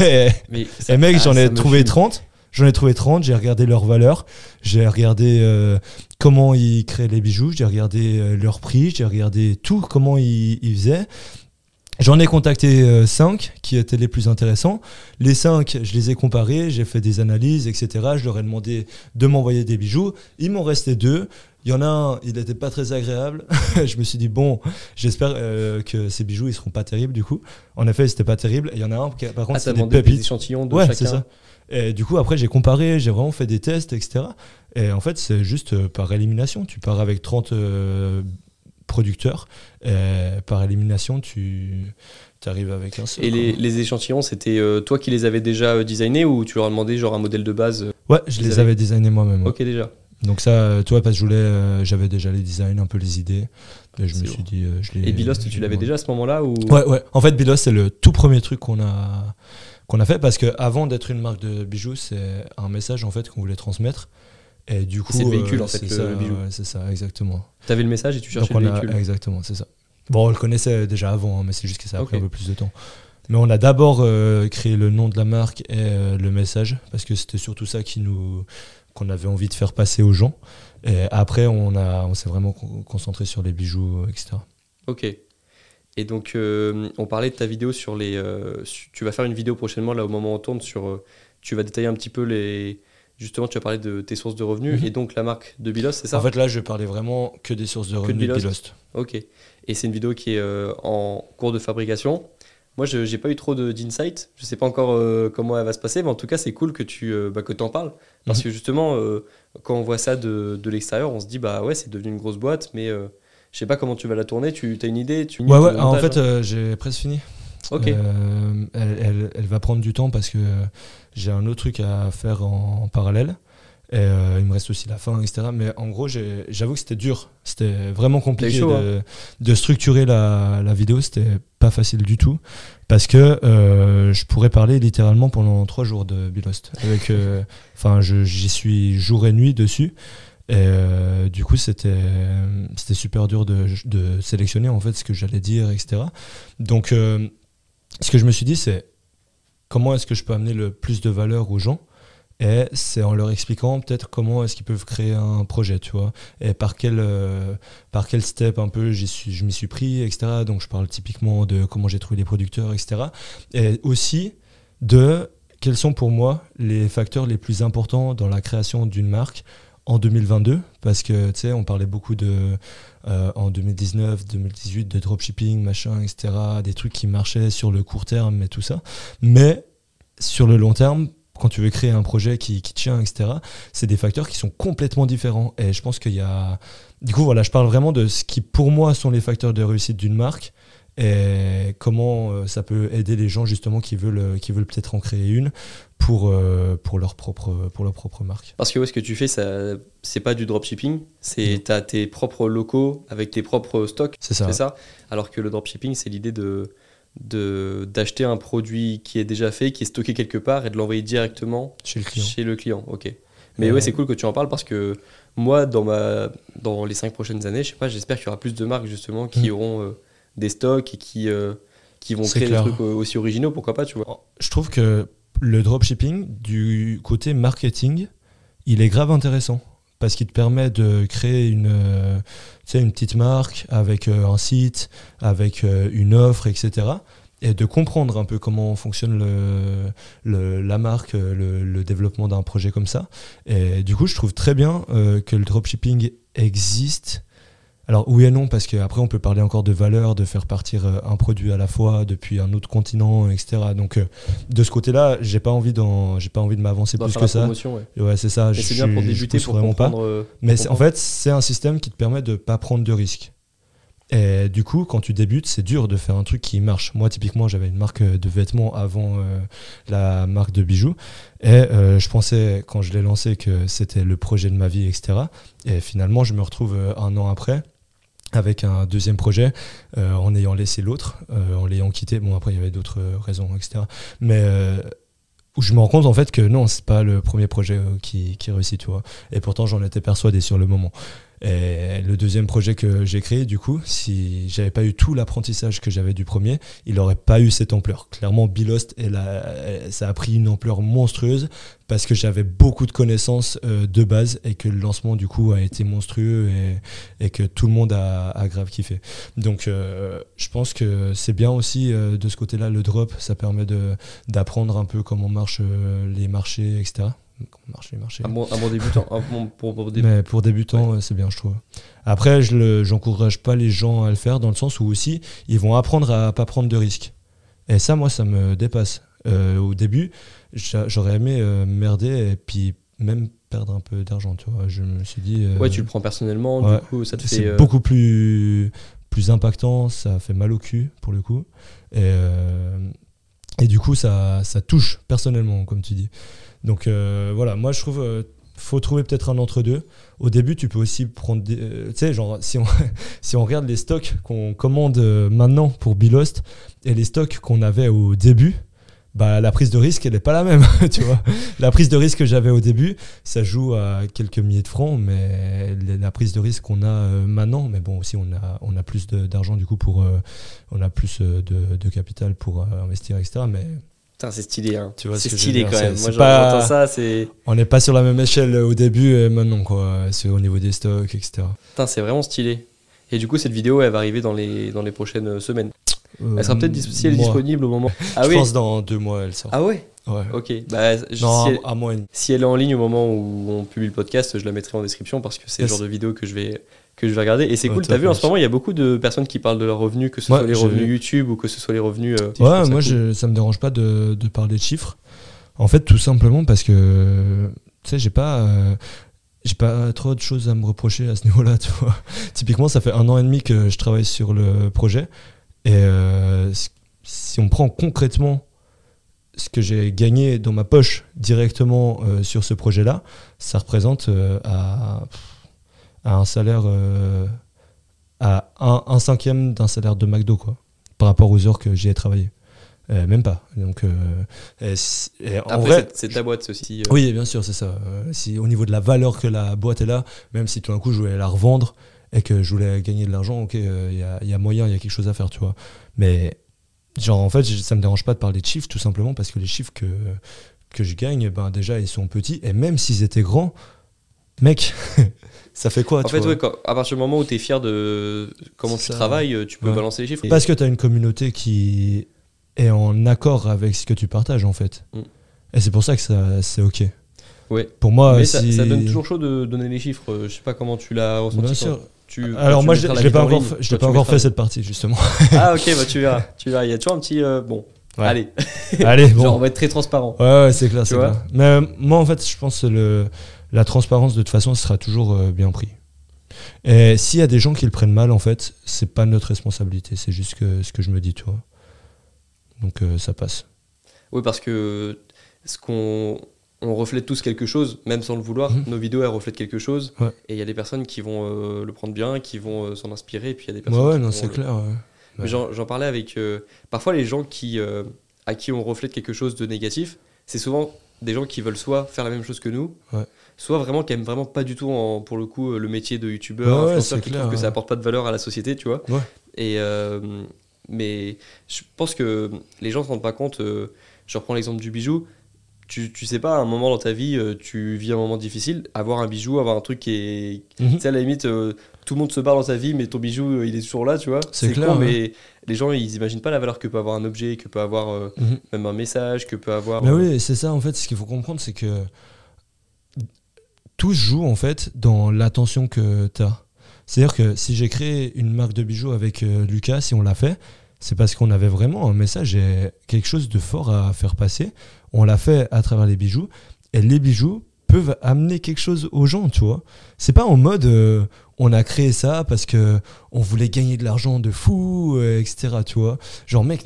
et, Mais et mec, ah, j'en ai trouvé fume. 30. J'en ai trouvé 30, j'ai regardé leurs valeurs, j'ai regardé euh, comment ils créaient les bijoux, j'ai regardé euh, leur prix, j'ai regardé tout, comment ils, ils faisaient. J'en ai contacté 5 qui étaient les plus intéressants. Les 5, je les ai comparés, j'ai fait des analyses, etc. Je leur ai demandé de m'envoyer des bijoux. Il m'en restait deux. Il y en a un, il n'était pas très agréable. je me suis dit, bon, j'espère euh, que ces bijoux, ils seront pas terribles du coup. En effet, c'était pas terrible. Il y en a un, par contre, Ah, c'était des des échantillons de Ouais, chacun. c'est ça. Et du coup, après, j'ai comparé, j'ai vraiment fait des tests, etc. Et en fait, c'est juste euh, par élimination. Tu pars avec 30 euh, producteurs. Et par élimination, tu arrives avec un seul. Et les, les échantillons, c'était euh, toi qui les avais déjà designés ou tu leur as demandé genre un modèle de base Ouais, je les avais designés moi-même. ouais. Ok, déjà. Donc ça, toi, parce que je voulais, euh, j'avais déjà les designs, un peu les idées. Et je me suis dit, euh, je les. Et Bilost, tu l'avais déjà à ce moment-là ou Ouais, ouais. En fait, Bilos, c'est le tout premier truc qu'on a, qu'on a fait parce que avant d'être une marque de bijoux, c'est un message en fait qu'on voulait transmettre. Et du coup, C'est le véhicule, en c'est fait, le- ça, le bijou. ouais, c'est ça, exactement. T'avais le message et tu cherchais Donc on le a, véhicule. exactement, c'est ça. Bon, on le connaissait déjà avant, hein, mais c'est juste que ça a pris un peu plus de temps. Mais on a d'abord euh, créé le nom de la marque et euh, le message parce que c'était surtout ça qui nous qu'on avait envie de faire passer aux gens. Et après, on a, on s'est vraiment con- concentré sur les bijoux, etc. Ok. Et donc, euh, on parlait de ta vidéo sur les. euh, tu vas faire une vidéo prochainement, là, au moment où on tourne, sur. euh, tu vas détailler un petit peu les. Justement, tu as parlé de tes sources de revenus Mhm. et donc la marque de Bilos, c'est ça? En fait, là, je parlais vraiment que des sources de revenus de Bilost. Bilost. Ok. Et c'est une vidéo qui est en cours de fabrication. Moi, je n'ai pas eu trop d'insight. Je sais pas encore comment elle va se passer, mais en tout cas, c'est cool que tu bah, que en parles. Parce Mhm. que justement, quand on voit ça de, de l'extérieur, on se dit, bah ouais, c'est devenu une grosse boîte, mais je sais pas comment tu vas la tourner. Tu as une idée tu Ouais, ouais, en fait, hein euh, j'ai presque fini. Ok. Euh, elle, elle- elle va prendre du temps parce que j'ai un autre truc à faire en, en parallèle. Et euh, il me reste aussi la fin, etc. Mais en gros, j'avoue que c'était dur. C'était vraiment compliqué chaud, de, de structurer la, la vidéo. C'était pas facile du tout. Parce que euh, je pourrais parler littéralement pendant trois jours de Bilost. Euh, Enfin, j'y suis jour et nuit dessus. Et euh, du coup, c'était super dur de, sélectionner en fait ce que j'allais dire, etc. Donc, euh, ce que je me suis dit, c'est comment est-ce que je peux amener le plus de valeur aux gens? Et c'est en leur expliquant peut-être comment est-ce qu'ils peuvent créer un projet, tu vois, et par quel, euh, par quel step un peu suis, je m'y suis pris, etc. Donc je parle typiquement de comment j'ai trouvé les producteurs, etc. Et aussi de quels sont pour moi les facteurs les plus importants dans la création d'une marque en 2022 parce que tu sais on parlait beaucoup de euh, en 2019 2018 de dropshipping machin etc des trucs qui marchaient sur le court terme et tout ça. Mais sur le long terme quand tu veux créer un projet qui, qui tient etc c'est des facteurs qui sont complètement différents. Et je pense qu'il y a du coup voilà je parle vraiment de ce qui pour moi sont les facteurs de réussite d'une marque et comment euh, ça peut aider les gens justement qui veulent euh, qui veulent peut-être en créer une pour euh, pour leur propre pour leur propre marque? Parce que ouais, ce que tu fais, ça, c'est pas du dropshipping, c'est t'as tes propres locaux avec tes propres stocks, c'est ça ça? Alors que le dropshipping, c'est l'idée de de- d'acheter un produit qui est déjà fait, qui est stocké quelque part et de l'envoyer directement chez le client chez le client. Ok. Mais Euh, ouais, c'est cool que tu en parles parce que moi, dans ma dans les cinq prochaines années, je sais pas, j'espère qu'il y aura plus de marques justement qui Mm. auront euh, des stocks et qui euh, qui vont créer clair. des trucs aussi originaux, pourquoi pas, tu vois. je trouve que le dropshipping du côté marketing il est grave intéressant parce qu'il te permet de créer une, euh, une petite marque avec euh, un site, avec euh, une offre, etc. Et de comprendre un peu comment fonctionne le, le- la marque, le, le développement d'un projet comme ça. Et du coup, je trouve très bien que le dropshipping existe. Alors oui et non, parce qu'après on peut parler encore de valeur, de faire partir euh, un produit à la fois depuis un autre continent, etc. Donc euh, de ce côté-là, j'ai pas envie d'en- j'ai pas envie de m'avancer plus que ça. ouais. Ouais, c'est ça. C'est bien pour débuter, pour vraiment pas. euh, Mais en fait, c'est un système qui te permet de pas prendre de risques. Et du coup, quand tu débutes, c'est dur de faire un truc qui marche. Moi, typiquement, j'avais une marque de vêtements avant euh, la marque de bijoux. Et euh, je pensais, quand je l'ai lancé, que c'était le projet de ma vie, etc. Et finalement, je me retrouve euh, un an après avec un deuxième projet, euh, en ayant laissé l'autre, euh, en l'ayant quitté. Bon, après, il y avait d'autres euh, raisons, etc. Mais euh, où je me rends compte, en fait, que non, c'est pas le premier projet euh, qui, qui réussit, tu vois. Et pourtant, j'en étais persuadé sur le moment. Et le deuxième projet que j'ai créé, du coup, si j'avais pas eu tout l'apprentissage que j'avais du premier, il n'aurait pas eu cette ampleur. Clairement, Bilost, ça a pris une ampleur monstrueuse parce que j'avais beaucoup de connaissances euh, de base et que le lancement, du coup, a été monstrueux et, que tout le monde a, grave kiffé. Donc, euh, je pense que c'est bien aussi euh, de ce côté-là, le drop, ça permet d'apprendre un peu comment marchent les marchés, etc. Marché, marché. Débutant. pour, pour, Mais pour débutants, c'est bien, je trouve. Après, je n'encourage pas les gens à le faire dans le sens où aussi, ils vont apprendre à pas prendre de risques. Et ça, moi, ça me dépasse. Euh, au début, j'aurais aimé euh, merder et puis même perdre un peu d'argent, tu vois. Je me suis dit. Euh, ouais, tu le prends personnellement, du coup, ça te fait. C'est beaucoup plus, plus impactant, ça fait mal au cul, pour le coup. Et, et du coup, ça, ça touche personnellement, comme tu dis. Donc euh, voilà, moi je trouve euh, faut trouver peut-être un entre-deux. Au début, tu peux aussi prendre des. Euh, tu sais, genre, si on, si on regarde les stocks qu'on commande maintenant pour Bilost et les stocks qu'on avait au début, bah, la prise de risque, elle n'est pas la même. tu vois la prise de risque que j'avais au début, ça joue à quelques milliers de francs, mais la prise de risque qu'on a maintenant, mais bon, aussi, on a, on a plus d'argent, du coup, pour. on a plus de, de capital pour investir, etc. Mais c'est stylé, hein. C'est stylé quand même. Moi, ça, c'est. On n'est pas sur la même échelle au début et maintenant, quoi. C'est au niveau des stocks, etc. c'est vraiment stylé. Et du coup, cette vidéo, elle va arriver dans les, dans les prochaines semaines. Euh, elle sera peut-être si elle est disponible au moment. Ah Je pense dans deux mois, elle sort. Ah ouais? Ouais. Ok. Bah, non, si, elle, à si elle est en ligne au moment où on publie le podcast, je la mettrai en description parce que c'est le genre de vidéo que je vais que je vais regarder. Et c'est cool, t'as vu, en ce moment, il y a beaucoup de personnes qui parlent de leurs revenus, que ce soit les revenus YouTube ou que ce soit les revenus. Euh, ouais, moi, je, ça me dérange pas de, de, parler de chiffres. En fait, tout simplement parce que, tu sais, j'ai pas. Euh, j'ai pas trop de choses à me reprocher à ce niveau-là, tu vois. Typiquement, ça fait un an et demi que je travaille sur le projet. Et euh, si on prend concrètement ce que j'ai gagné dans ma poche directement sur ce projet-là, ça représente à à un salaire euh, à un, cinquième d'un salaire de McDo quoi par rapport aux heures que j'y ai travaillé. Euh, même pas. Donc euh, en vrai c'est ta boîte aussi oui bien sûr c'est ça. Si au niveau de la valeur que la boîte est là même si tout d'un coup je voulais la revendre et que je voulais gagner de l'argent ok il y, y, a moyen il y a quelque chose à faire tu vois. Mais genre en fait ça me dérange pas de parler de chiffres tout simplement parce que les chiffres que que je gagne ben déjà ils sont petits. Et même s'ils étaient grands mec ça fait quoi En fait, à partir du moment où tu es fier de comment tu travailles, tu peux balancer les chiffres. Parce que tu as une communauté qui est en accord avec ce que tu partages, en fait. Mm. Et c'est pour ça que ça, c'est OK. Ouais. Pour moi, Mais ça, donne toujours chaud de donner les chiffres. Je sais pas comment tu l'as ressenti. Bien sûr. Tu, Alors moi, je l'ai pas encore, fait, je pas encore fait cette partie justement. ah ok, bah tu verras. Tu verras. Il y a toujours un petit euh, bon. Allez. Allez, bon. Genre, on va être très transparent. Ouais, ouais c'est clair, c'est clair. Mais euh, moi, en fait, je pense que le la transparence de toute façon sera toujours euh, bien pris. Et s'il y a des gens qui le prennent mal, en fait, c'est pas notre responsabilité, c'est juste que, ce que je me dis, tu vois. Donc euh, ça passe. Oui, parce que ce qu'on on reflète tous quelque chose, même sans le vouloir. Mhm. Nos vidéos, elles reflètent quelque chose. Et il y a des personnes qui vont euh, le prendre bien, qui vont s'en inspirer, et puis il y a des personnes ouais, non, c'est clair. J'en parlais avec. parfois, les gens qui, à qui on reflète quelque chose de négatif, c'est souvent des gens qui veulent soit faire la même chose que nous, soit vraiment qui aiment vraiment pas du tout, en, pour le coup, le métier de youtubeur, ouais, qui trouvent que ça apporte pas de valeur à la société, tu vois. Et, euh, mais je pense que les gens se rendent pas compte. Euh, je reprends l'exemple du bijou. Tu, tu sais pas, à un moment dans ta vie, euh, tu vis un moment difficile, avoir un bijou, avoir un truc qui est. Mhm. Tu sais, à la limite, tout le monde se barre dans ta vie, mais ton bijou, il est toujours là, tu vois. C'est clair. mais les gens, ils imaginent pas la valeur que peut avoir un objet, que peut avoir mhm. même un message, que peut avoir. Mais oui, c'est ça, en fait, ce qu'il faut comprendre, c'est que tout se joue en fait dans l'attention que tu as. C'est-à-dire que si j'ai créé une marque de bijoux avec euh, Lucas, si on l'a fait, c'est parce qu'on avait vraiment un message et quelque chose de fort à faire passer. On l'a fait à travers les bijoux et les bijoux peuvent amener quelque chose aux gens, tu vois. C'est pas en mode euh, on a créé ça parce que on voulait gagner de l'argent de fou, euh, etc. Tu vois. Genre mec,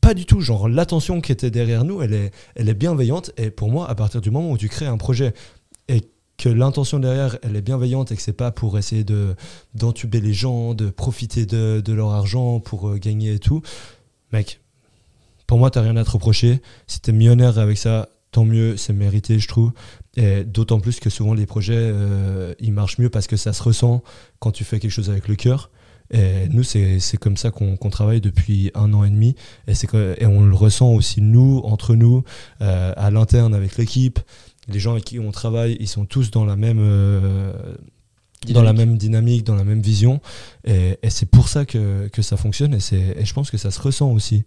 pas du tout. Genre l'attention qui était derrière nous, elle est, elle est bienveillante. Et pour moi, à partir du moment où tu crées un projet et que l'intention derrière, elle est bienveillante et que c'est pas pour essayer de d'entuber les gens, de profiter de, leur argent pour euh, gagner et tout, mec, pour moi, t'as rien à te reprocher. Si t'es millionnaire avec ça, tant mieux, c'est mérité, je trouve. Et d'autant plus que souvent les projets, euh, ils marchent mieux parce que ça se ressent quand tu fais quelque chose avec le cœur. Et nous, c'est c'est comme ça qu'on qu'on travaille depuis un an et demi. Et, c'est que- et on le ressent aussi, nous, entre nous, euh, à l'interne avec l'équipe. Les gens avec qui on travaille, ils sont tous dans la même, euh, dans la même dynamique, dans la même vision. Et, et c'est pour ça que, que ça fonctionne. Et, c'est- et je pense que ça se ressent aussi.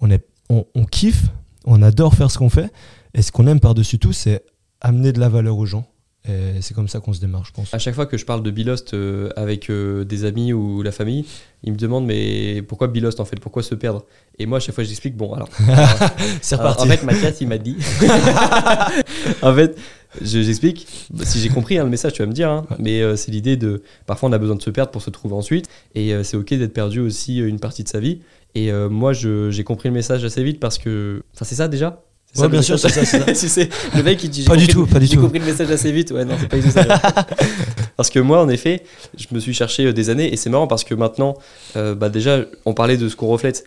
On, est, on, on kiffe, on adore faire ce qu'on fait. Et ce qu'on aime par-dessus tout, c'est amener de la valeur aux gens. Et c'est comme ça qu'on se démarre, je pense. À chaque fois que je parle de Bilost euh, avec euh, des amis ou la famille, ils me demandent mais pourquoi Bilost en fait? Pourquoi se perdre? Et moi à chaque fois j'explique bon alors, C'est alors, en fait Mathias il m'a dit. En fait je- j'explique. Si j'ai compris hein, le message tu vas me dire hein, mais euh, c'est l'idée de parfois on a besoin de se perdre pour se trouver ensuite. Et c'est ok d'être perdu aussi une partie de sa vie. Et moi je- j'ai compris le message assez vite parce que enfin c'est ça déjà? C'est Ouais, ça, bien sûr, c'est ça, c'est Tu sais, le mec il dit j'ai Pas du tout, pas du j'ai tout. compris le message assez vite ouais non c'est pas du tout ça parce que moi, en effet, je me suis cherché euh, des années et c'est marrant parce que maintenant, euh, bah déjà, on parlait de ce qu'on reflète.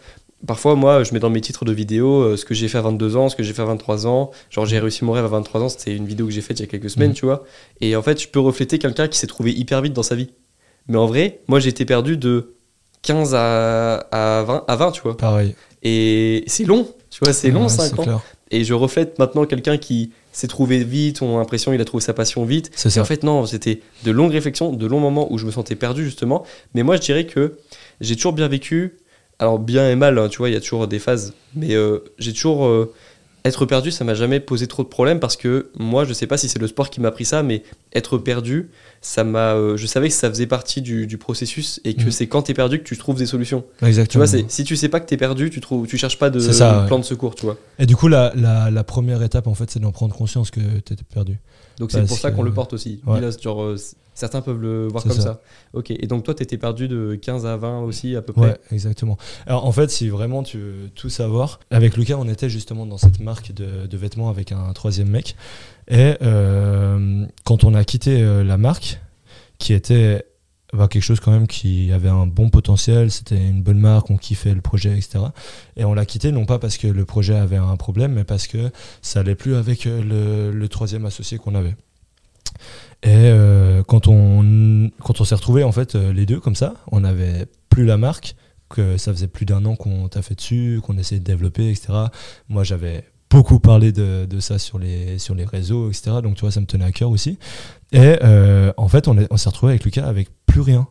Parfois, moi, je mets dans mes titres de vidéos euh, ce que j'ai fait à 22 ans, ce que j'ai fait à 23 ans. Genre, j'ai réussi mon rêve à 23 ans, c'était une vidéo que j'ai faite il y a quelques semaines, Mhm. tu vois. Et en fait, je peux refléter quelqu'un qui s'est trouvé hyper vite dans sa vie. Mais en vrai, moi, j'ai été perdu de 15 à, à, 20, à 20, tu vois. Pareil. Et c'est long, tu vois, c'est long, Ouais, 5 ans. clair. Et je reflète maintenant quelqu'un qui s'est trouvé vite, on a l'impression qu'il a trouvé sa passion vite. C'est ça. en fait, non, c'était de longues réflexions, de longs moments où je me sentais perdu, justement. Mais moi, je dirais que j'ai toujours bien vécu. Alors, bien et mal, hein, tu vois, il y a toujours des phases. Mais euh, j'ai toujours. euh, être perdu, ça m'a jamais posé trop de problèmes parce que moi, je sais pas si c'est le sport qui m'a appris ça, mais être perdu, ça m'a. euh, je savais que ça faisait partie du, du processus et que Mhm. c'est quand tu es perdu que tu trouves des solutions. Tu Exactement. vois, c'est- si tu sais pas que tu es perdu, tu, trouves, tu cherches pas de ouais. plan de secours, tu vois. Et du coup, la, la, la première étape, en fait, c'est d'en prendre conscience que tu étais perdu. Donc c'est pour ça qu'on le porte aussi. Ouais. Bilos, genre, euh, certains peuvent le voir comme ça. ça. Ok, et donc toi, tu étais perdu de 15 à 20 aussi, à peu près. Ouais, exactement. Alors en fait, si vraiment tu veux tout savoir, avec Lucas, on était justement dans cette marque de, de vêtements avec un troisième mec. Et euh, quand on a quitté euh, la marque, qui était quelque chose quand même qui avait un bon potentiel, c'était une bonne marque, on kiffait le projet, etc. Et on l'a quitté non pas parce que le projet avait un problème, mais parce que ça allait plus avec euh, le, troisième associé qu'on avait. Et euh, quand on, quand on s'est retrouvés, en fait, euh, les deux comme ça, on n'avait plus la marque, que ça faisait plus d'un an qu'on t'a fait dessus, qu'on essayait de développer, etc. Moi, j'avais beaucoup parlé de, ça sur les, sur les réseaux, etc. Donc, tu vois, ça me tenait à cœur aussi. Et en fait, on, est- on s'est retrouvé avec Lucas avec plus rien.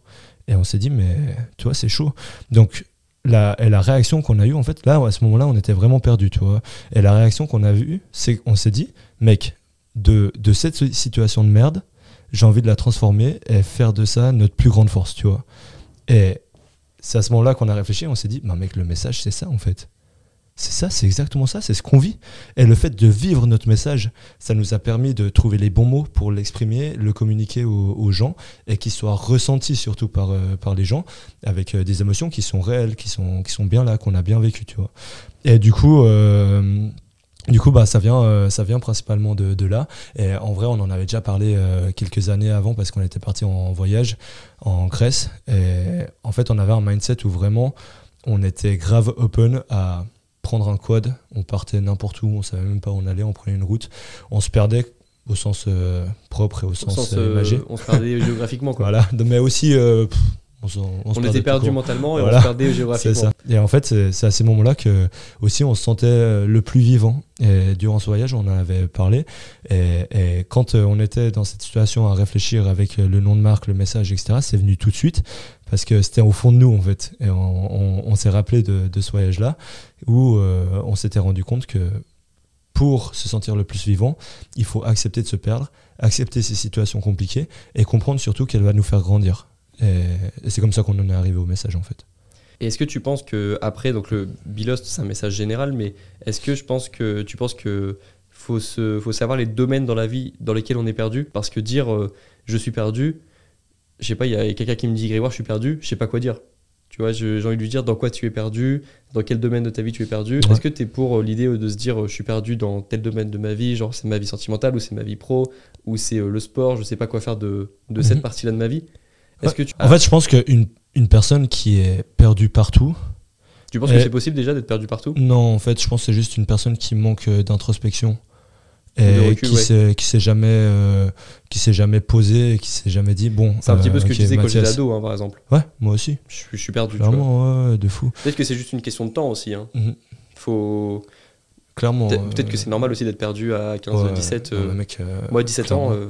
Et on s'est dit, mais tu vois, c'est chaud. Donc, la, et la réaction qu'on a eue, en fait, là, à ce moment-là, on était vraiment perdu, tu vois. Et la réaction qu'on a eue, c'est qu'on s'est dit, mec, de, de cette situation de merde, j'ai envie de la transformer et faire de ça notre plus grande force, tu vois. Et c'est à ce moment-là qu'on a réfléchi, on s'est dit, bah mec, le message, c'est ça, en fait. C'est ça, c'est exactement ça, c'est ce qu'on vit. Et le fait de vivre notre message, ça nous a permis de trouver les bons mots pour l'exprimer, le communiquer aux, gens et qu'il soit ressenti surtout par, euh, par les gens avec euh, des émotions qui sont réelles, qui sont, qui sont bien là, qu'on a bien vécu, tu vois. Et du coup, euh, du coup bah, ça, vient, ça vient principalement de, là. Et en vrai, on en avait déjà parlé quelques années avant parce qu'on était parti en voyage en Grèce. Et en fait, on avait un mindset où vraiment on était grave open à prendre un quad. On partait n'importe où, on savait même pas où on allait, on prenait une route. On se perdait au sens euh, propre et au Au sens, sens, euh, euh, imagé. on se perdait géographiquement. Quoi. Voilà, mais aussi pff, on, on était perdu mentalement et Voilà. on se perdait géographiquement. ça. Et en fait, c'est à ces moments-là que aussi on se sentait euh, le plus vivant. Et durant ce voyage, on en avait parlé. Et, et quand euh, on était dans cette situation à réfléchir avec euh, le nom de marque, le message, etc., c'est venu tout de suite parce que c'était au fond de nous en fait. Et on, on- on s'est rappelé de, de ce voyage-là où euh, on s'était rendu compte que pour se sentir le plus vivant, il faut accepter de se perdre, accepter ces situations compliquées et comprendre surtout qu'elle va nous faire grandir. Et, et c'est comme ça qu'on en est arrivé au message en fait. Et est-ce que tu penses que après, donc le Bilost, c'est un message général, mais est-ce que je pense que tu penses que faut se, faut savoir les domaines dans la vie dans lesquels on est perdu, parce que dire euh, je suis perdu, je sais pas, il y a quelqu'un qui me dit Grégoire, je suis perdu, je sais pas quoi dire. Tu vois, j'ai envie de lui dire dans quoi tu es perdu, dans quel domaine de ta vie tu es perdu? Ouais. Est-ce que tu es pour euh, l'idée euh, de se dire je suis perdu dans tel domaine de ma vie, genre c'est ma vie sentimentale ou c'est ma vie pro ou c'est le sport, je sais pas quoi faire de, de cette Mhm. partie-là de ma vie? Est-ce Ouais. que tu, En fait, je pense qu'une une personne qui est perdue partout, tu penses que euh, c'est possible déjà d'être perdu partout? Non, en fait, je pense que c'est juste une personne qui manque euh, d'introspection. et recul, qui ouais. s'est qui s'est jamais euh, qui s'est jamais posé qui s'est jamais dit bon C'est un petit peu euh, ce que ok, je disais quand j'étais ado, hein, par exemple. ouais moi aussi Je, suis- je suis perdu. tu clairement ouais, de fou Peut-être que c'est juste une question de temps aussi. Hein. Mhm. Faut... clairement Peut-être euh, que c'est normal aussi d'être perdu à 15, ouais, 17. ouais, euh, mec, euh, Moi, 17 ans, clairement. euh,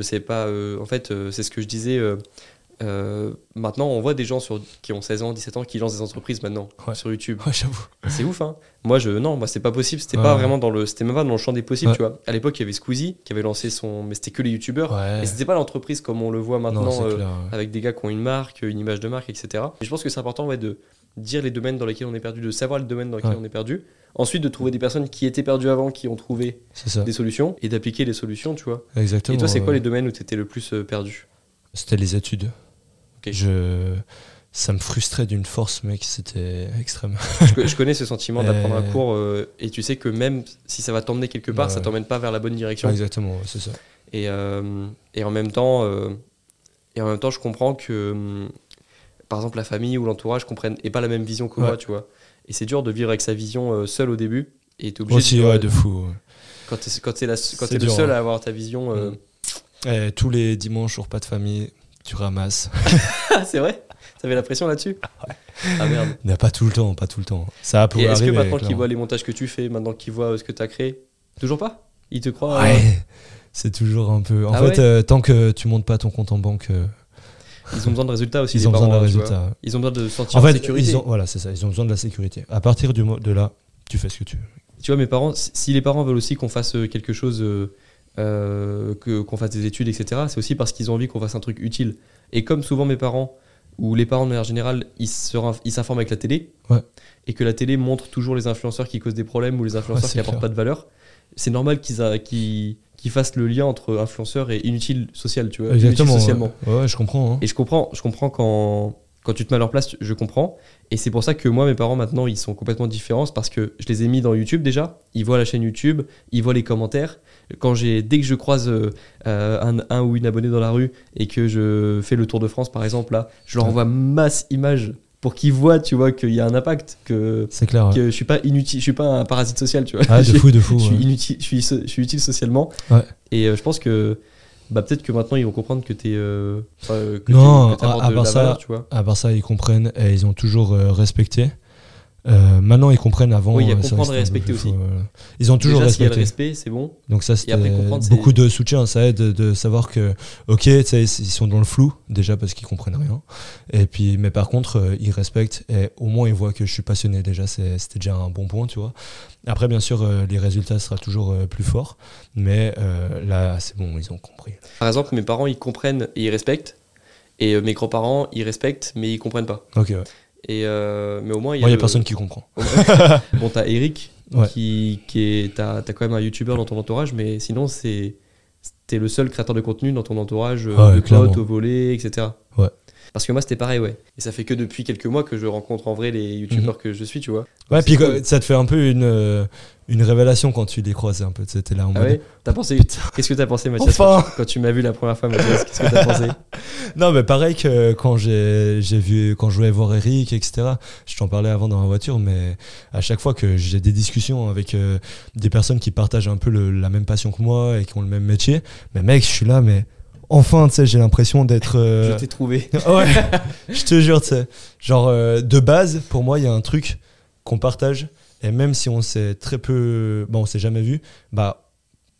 je sais pas. euh, en fait, euh, c'est ce que je disais. euh, maintenant, on voit des gens sur, qui ont 16 ans, 17 ans qui lancent des entreprises maintenant Ouais. sur YouTube. ouais j'avoue C'est ouf, hein. Moi, je, non, moi, c'est pas possible. C'était Ouais. pas vraiment dans le, c'était même pas dans le champ des possibles, tu vois. À l'époque, il y avait Squeezie qui avait lancé son, mais c'était que les YouTubeurs. Et c'était pas l'entreprise comme on le voit maintenant, euh, clair avec des gars qui ont une marque, une image de marque, etc. Et je pense que c'est important, ouais, de dire les domaines dans lesquels on est perdu, de savoir les domaines dans lesquels Ouais. on est perdu. Ensuite, de trouver des personnes qui étaient perdues avant, qui ont trouvé des solutions et d'appliquer les solutions, tu vois. exactement Et toi, c'est quoi les domaines où tu étais le plus euh, perdu? C'était les études. Je... Ça me frustrait d'une force, mec, c'était extrême. je, co- je connais ce sentiment d'apprendre un Euh. cours euh, et tu sais que même si ça va t'emmener quelque part, Ouais. ça t'emmène pas vers la bonne direction. Exactement, c'est ça. Et, euh, et en même temps, euh, et en même temps, je comprends que, hum, par exemple, la famille ou l'entourage comprennent et pas la même vision que Ouais. moi, tu vois. Et c'est dur de vivre avec sa vision euh, seul au début. Et t'es obligé Aussi, de, ouais, de fou. ouais. quand t'es quand t'es la- quand le seul hein. à avoir ta vision. euh, Mm. Et tous les dimanches, jour pas de famille, tu ramasses. C'est vrai? T'avais la pression là-dessus? Ah merde. Mais pas tout le temps, pas tout le temps. Ça Et pourrait est-ce que maintenant qu'ils voient les montages que tu fais, maintenant qu'ils voient euh, ce que tu as créé, toujours pas? Ils te croient euh, Ouais, c'est toujours un peu. En Ah fait, ouais? euh, tant que tu montes pas ton compte en banque, euh, Ils ont besoin de résultats aussi. ils ont besoin parents, d'un hein, tu vois. résultat. Ils ont besoin de se sentir En fait, sécurité. ils ont, voilà, c'est ça. Ils ont besoin de la sécurité. À partir du de là, tu fais ce que tu veux. Tu vois, mes parents, si les parents veulent aussi qu'on fasse euh, quelque chose, euh, euh, que- qu'on fasse des études, etc., c'est aussi parce qu'ils ont envie qu'on fasse un truc utile. Et comme souvent mes parents, ou les parents de manière générale, ils s'informent avec la télé, Ouais. et que la télé montre toujours les influenceurs qui causent des problèmes ou les influenceurs qui apportent clair. pas de valeur, c'est normal qu'ils a- qu'ils qu'ils fassent le lien entre influenceur et inutile social, tu vois. inutile Exactement. socialement. Ouais, ouais, je comprends. hein. Et je comprends, je comprends quand, quand tu te mets à leur place, je comprends. Et c'est pour ça que moi, mes parents, maintenant, ils sont complètement différents. parce que je les ai mis dans YouTube déjà. Ils voient la chaîne YouTube, ils voient les commentaires. Quand j'ai, dès que je croise euh, un, un ou une abonnée dans la rue et que je fais le Tour de France, par exemple, là, je leur envoie masse images pour qu'ils voient, tu vois, qu'il y a un impact, que, ouais. je suis pas inutile, je suis pas un parasite social, tu vois. Ah, de Je- fou, de fou. je suis ouais. inutile, je suis, je suis utile socialement. Ouais. Et euh, je pense que bah, peut-être que maintenant ils vont comprendre que t'es euh, que Non, que à- part ça- valeur, tu vois. À part ça, ils comprennent et ils ont toujours euh, respecté. Euh, maintenant, ils comprennent avant. Oui, il y a euh, comprendre et respecter aussi. voilà. Ils ont toujours Déjà, s'il y a le respecté. respect, c'est bon. Donc ça, c'est- beaucoup de soutien. Ça aide de, savoir que, ok, ils sont dans le flou déjà parce qu'ils comprennent rien. Et puis, mais par contre, euh, ils respectent et au moins ils voient que je suis passionné. Déjà, c'était déjà un bon point, tu vois. Après, bien sûr, euh, les résultats sera toujours euh, plus forts, mais euh, là, c'est bon, ils ont compris. Par exemple, mes parents ils comprennent et ils respectent. Et euh, mes grands-parents ils respectent mais ils comprennent pas. Ok, ouais. Et euh, mais au moins il y a, y a personne qui comprend. bon, t'as Eric Ouais. qui, qui est. T'as t'as quand même un youtubeur dans ton entourage, mais sinon c'est. T'es le seul créateur de contenu dans ton entourage, euh, Ouais, de potes, au volet, etc. Ouais. Parce que moi c'était pareil, ouais. Et ça fait que depuis quelques mois que je rencontre en vrai les youtubeurs que je suis, tu vois. Ouais, puis cool. ça te fait un peu une, euh, une révélation quand tu les croises un peu. Tu sais, là en Ah mode. ouais? T'as pensé Qu'est-ce que t'as pensé, Mathias, Enfin quand, tu, m'as vu la première fois, Mathias? Qu'est-ce que t'as pensé? Non, mais pareil que quand j'ai j'ai vu, quand je voulais voir Eric, etc. Je t'en parlais avant dans la voiture, mais à chaque fois que j'ai des discussions avec euh, des personnes qui partagent un peu le- la même passion que moi et qui ont le même métier, mais mec, je suis là, mais enfin, tu sais, j'ai l'impression d'être. euh, Je t'ai trouvé. ouais, je te jure, tu sais. Genre, euh, de base, pour moi, il y a un truc qu'on partage, et même si on s'est très peu. Bon, on s'est jamais vu, bah.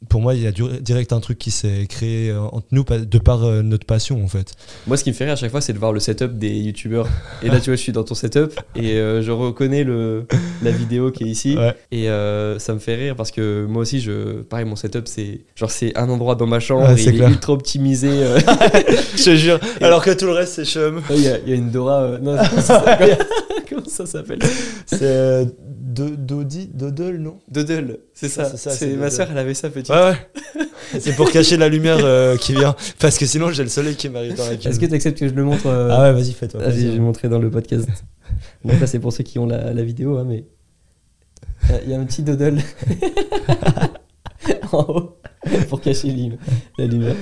Pour moi, il y a du- direct un truc qui s'est créé euh, entre nous de par euh, notre passion en fait. Moi, ce qui me fait rire à chaque fois, c'est de voir le setup des youtubeurs. Et là, tu vois, je suis dans ton setup et euh, je reconnais le, la vidéo qui est ici. Ouais. Et euh, ça me fait rire parce que moi aussi, je, pareil, mon setup, c'est genre c'est un endroit dans ma chambre. Ouais, et c'est il clair. est ultra optimisé. euh. Je te jure. Alors que tout le reste, c'est chum. Il y, a- il y a une Dora. euh, non, comment ça s'appelle? C'est Do- Dodi, Dodol, non? Doodle. C'est ça. c'est ça, C'est c'est ma soeur, elle avait ça petite. Ouais, ouais. c'est pour cacher la lumière euh, qui vient. Parce que sinon, j'ai le soleil qui m'arrive dans la gueule. Est-ce que tu acceptes que je le montre euh, Ah ouais, vas-y, fais-toi. J'ai plaisir. j'ai montré dans le podcast. Donc là, c'est pour ceux qui ont la, la vidéo, hein, mais il y a un petit doodle en haut pour cacher la lumière.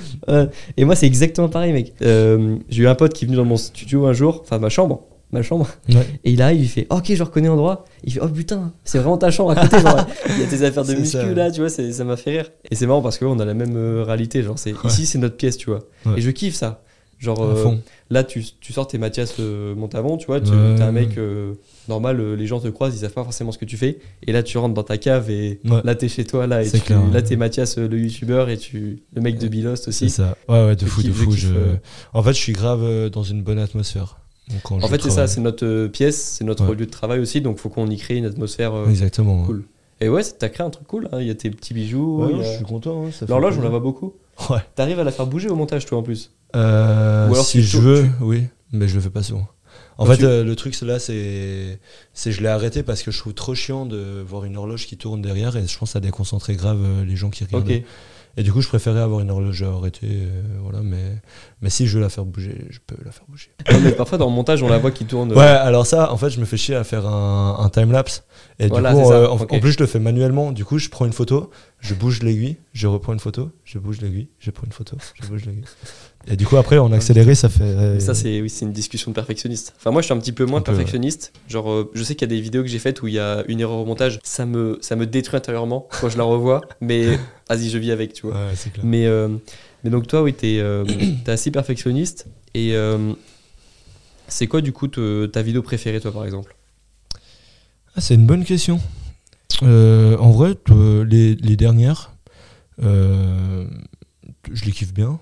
Et moi, c'est exactement pareil, mec. Euh, j'ai eu un pote qui est venu dans mon studio un jour, enfin ma chambre, ma chambre. Ouais. Et il arrive, il fait Ok, je reconnais l'endroit. Il fait Oh putain, c'est vraiment ta chambre à côté. genre, il y a tes affaires de muscu ça. là, tu vois, ça m'a fait rire. Et c'est marrant parce qu'on a la même euh, réalité. Genre, c'est ici, c'est notre pièce, tu vois. Ouais. Et je kiffe ça. Genre, euh, là, tu, tu sors tes Mathias euh, Montavon, tu vois, tu Ouais. es un mec euh, normal, euh, les gens te croisent, ils savent pas forcément ce que tu fais. Et là, tu rentres dans ta cave et Ouais. là, t'es chez toi, là, et C'est tu, clair, là, t'es Mathias le youtubeur et tu, le mec de Bilost C'est aussi. ça. Ouais, ouais, de fou, de fou. je- En fait, je suis grave dans une bonne atmosphère. Donc, En fait, c'est ça, c'est notre pièce, c'est notre Ouais. lieu de travail aussi, donc faut qu'on y crée une atmosphère. Exactement. cool. Et ouais, c'est- t'as créé un truc cool, hein, il y a tes petits bijoux. Ouais, a- je suis content. hein, L'horloge, on la voit beaucoup. Ouais. T'arrives à la faire bouger au montage, toi, en plus. Euh, Ou alors si je tu- veux, oui, mais je le fais pas souvent. En Quand fait, tu- euh, le truc, c'est là, c'est, c'est je l'ai arrêté parce que je trouve trop chiant de voir une horloge qui tourne derrière et je pense que ça déconcentrait grave euh, les gens qui regardent. Et du coup, je préférais avoir une horloge arrêtée, euh, voilà. Mais, mais si je veux la faire bouger, je peux la faire bouger. Non, mais parfois, dans le montage, on la voit qui tourne. Ouais, alors ça, en fait, je me fais chier à faire un, un time-lapse. Et Voilà, du coup, c'est ça, euh, en, ok. en plus, je le fais manuellement. Du coup, je prends une photo, je bouge l'aiguille, je reprends une photo, je bouge l'aiguille, je prends une photo, je bouge l'aiguille. Et du coup, après, en accéléré, ça fait. euh, Mais ça, c'est oui, une discussion de perfectionniste. Enfin, moi, je suis un petit peu moins Un peu, ouais. perfectionniste. Genre, euh, je sais qu'il y a des vidéos que j'ai faites où il y a une erreur au montage. Ça me, ça me détruit intérieurement quand je la revois. mais vas-y, je vis avec, tu vois. Ouais, c'est clair. Mais, euh, mais donc, toi, oui, t'es euh, assez perfectionniste. Et euh, c'est quoi, du coup, te- ta vidéo préférée, toi, par exemple? Ah, c'est une bonne question. Euh, en vrai, euh, les, les dernières, euh, je les kiffe bien.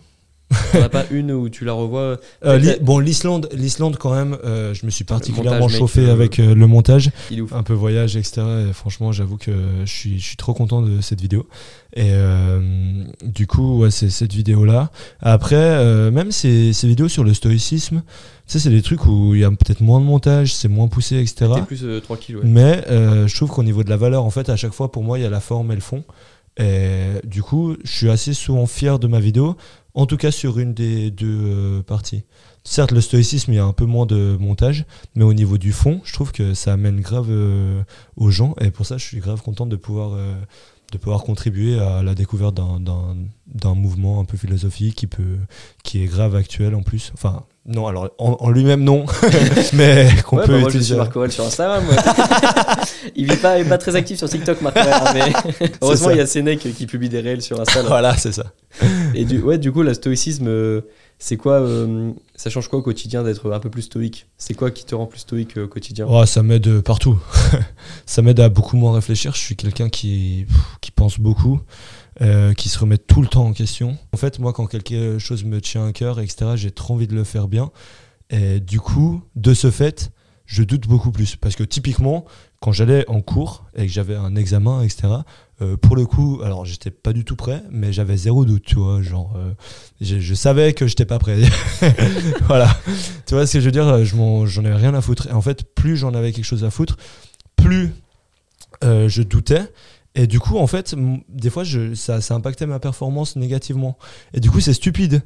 T'en as pas une où tu la revois Euh, l'I- la- bon, l'Islande, l'Islande quand même, euh, je me suis particulièrement montage, chauffé euh, avec euh, le montage, Il est ouf. un peu voyage, etc. Et franchement, j'avoue que je suis, je suis trop content de cette vidéo. Et euh, du coup, ouais, c'est cette vidéo-là. Après, euh, même ces, ces vidéos sur le stoïcisme, tu sais, c'est des trucs où il y a peut-être moins de montage, c'est moins poussé, etc. Plus euh, tranquille, ouais. Mais euh, je trouve qu'au niveau de la valeur, en fait, à chaque fois, pour moi, il y a la forme et le fond. Et du coup, je suis assez souvent fier de ma vidéo, en tout cas sur une des deux euh, parties. Certes, le stoïcisme, il y a un peu moins de montage, mais au niveau du fond, je trouve que ça amène grave euh, aux gens. Et pour ça, je suis grave content de pouvoir, euh, de pouvoir contribuer à la découverte d'un- mouvement un peu philosophique qui, peut, qui est grave actuel en plus. Enfin, non, alors en, en lui-même, non, mais qu'on Ouais, peut bah, moi je utiliser. suis Marc Aurel sur Instagram. il vit pas, pas très actif sur TikTok, Marc Aurel, hein, mais heureusement il y a Sénèque qui publie des réels sur Insta. là. Voilà, c'est ça. Et du, ouais, du coup, la stoïcisme, euh, c'est quoi euh, Ça change quoi au quotidien d'être un peu plus stoïque? C'est quoi qui te rend plus stoïque euh, au quotidien? Oh, ça m'aide partout. ça m'aide à beaucoup moins réfléchir. Je suis quelqu'un qui, qui pense beaucoup, euh, qui se remet tout le temps en question. En fait, moi, quand quelque chose me tient à cœur, etc., j'ai trop envie de le faire bien. Et du coup, de ce fait, je doute beaucoup plus. Parce que typiquement, quand j'allais en cours et que j'avais un examen, etc., euh, pour le coup, alors j'étais pas du tout prêt, mais j'avais zéro doute, tu vois. Genre, euh, je, je savais que j'étais pas prêt. voilà. Tu vois ce que je veux dire? Je J'en avais rien à foutre. Et en fait, plus j'en avais quelque chose à foutre, plus je doutais. Et du coup, en fait, des fois, je, ça, ça impactait ma performance négativement. Et du coup, c'est stupide.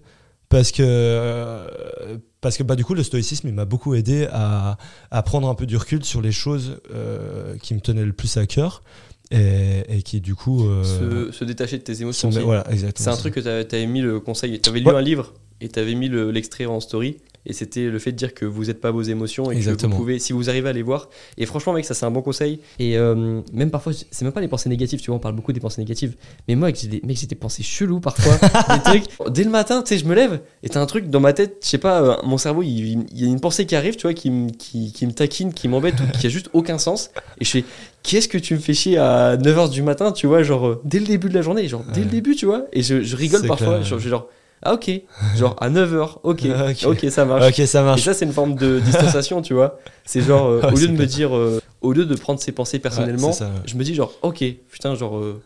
Parce que, euh, parce que bah, du coup, le stoïcisme, il m'a beaucoup aidé à, à prendre un peu du recul sur les choses euh, qui me tenaient le plus à cœur. Et, et qui, du coup. euh, se, se détacher de tes émotions. voilà, exactement. C'est un truc que t'avais avais mis le conseil. T'avais lu Ouais. un livre et t'avais mis le- l'extrait en story. Et c'était le fait de dire que vous n'êtes pas vos émotions et Exactement. que vous pouvez, si vous arrivez à les voir. Et franchement, mec, ça c'est un bon conseil. Et euh, même parfois, c'est même pas les pensées négatives, tu vois, on parle beaucoup des pensées négatives. Mais moi, j'ai des, mec, j'ai des pensées cheloues parfois. des trucs. Dès le matin, tu sais, je me lève et t'as un truc dans ma tête, je sais pas, euh, mon cerveau, il, y a une pensée qui arrive, tu vois, qui, me- qui, qui me taquine, qui m'embête ou qui a juste aucun sens. Et je fais, qu'est-ce que tu me fais chier à 9h du matin, tu vois, genre, euh, dès le début de la journée, genre, dès le début, tu vois. Et je, je rigole parfois, genre, genre, ah ok, genre à 9h, ok, Ok. ok, ça marche. Ok, ça Et marche. ça, c'est une forme de distanciation, tu vois. C'est genre, euh, au lieu de me dire, euh, au lieu de prendre ses pensées personnellement, Ouais, c'est ça, ouais. je me dis genre, ok, putain, genre, euh,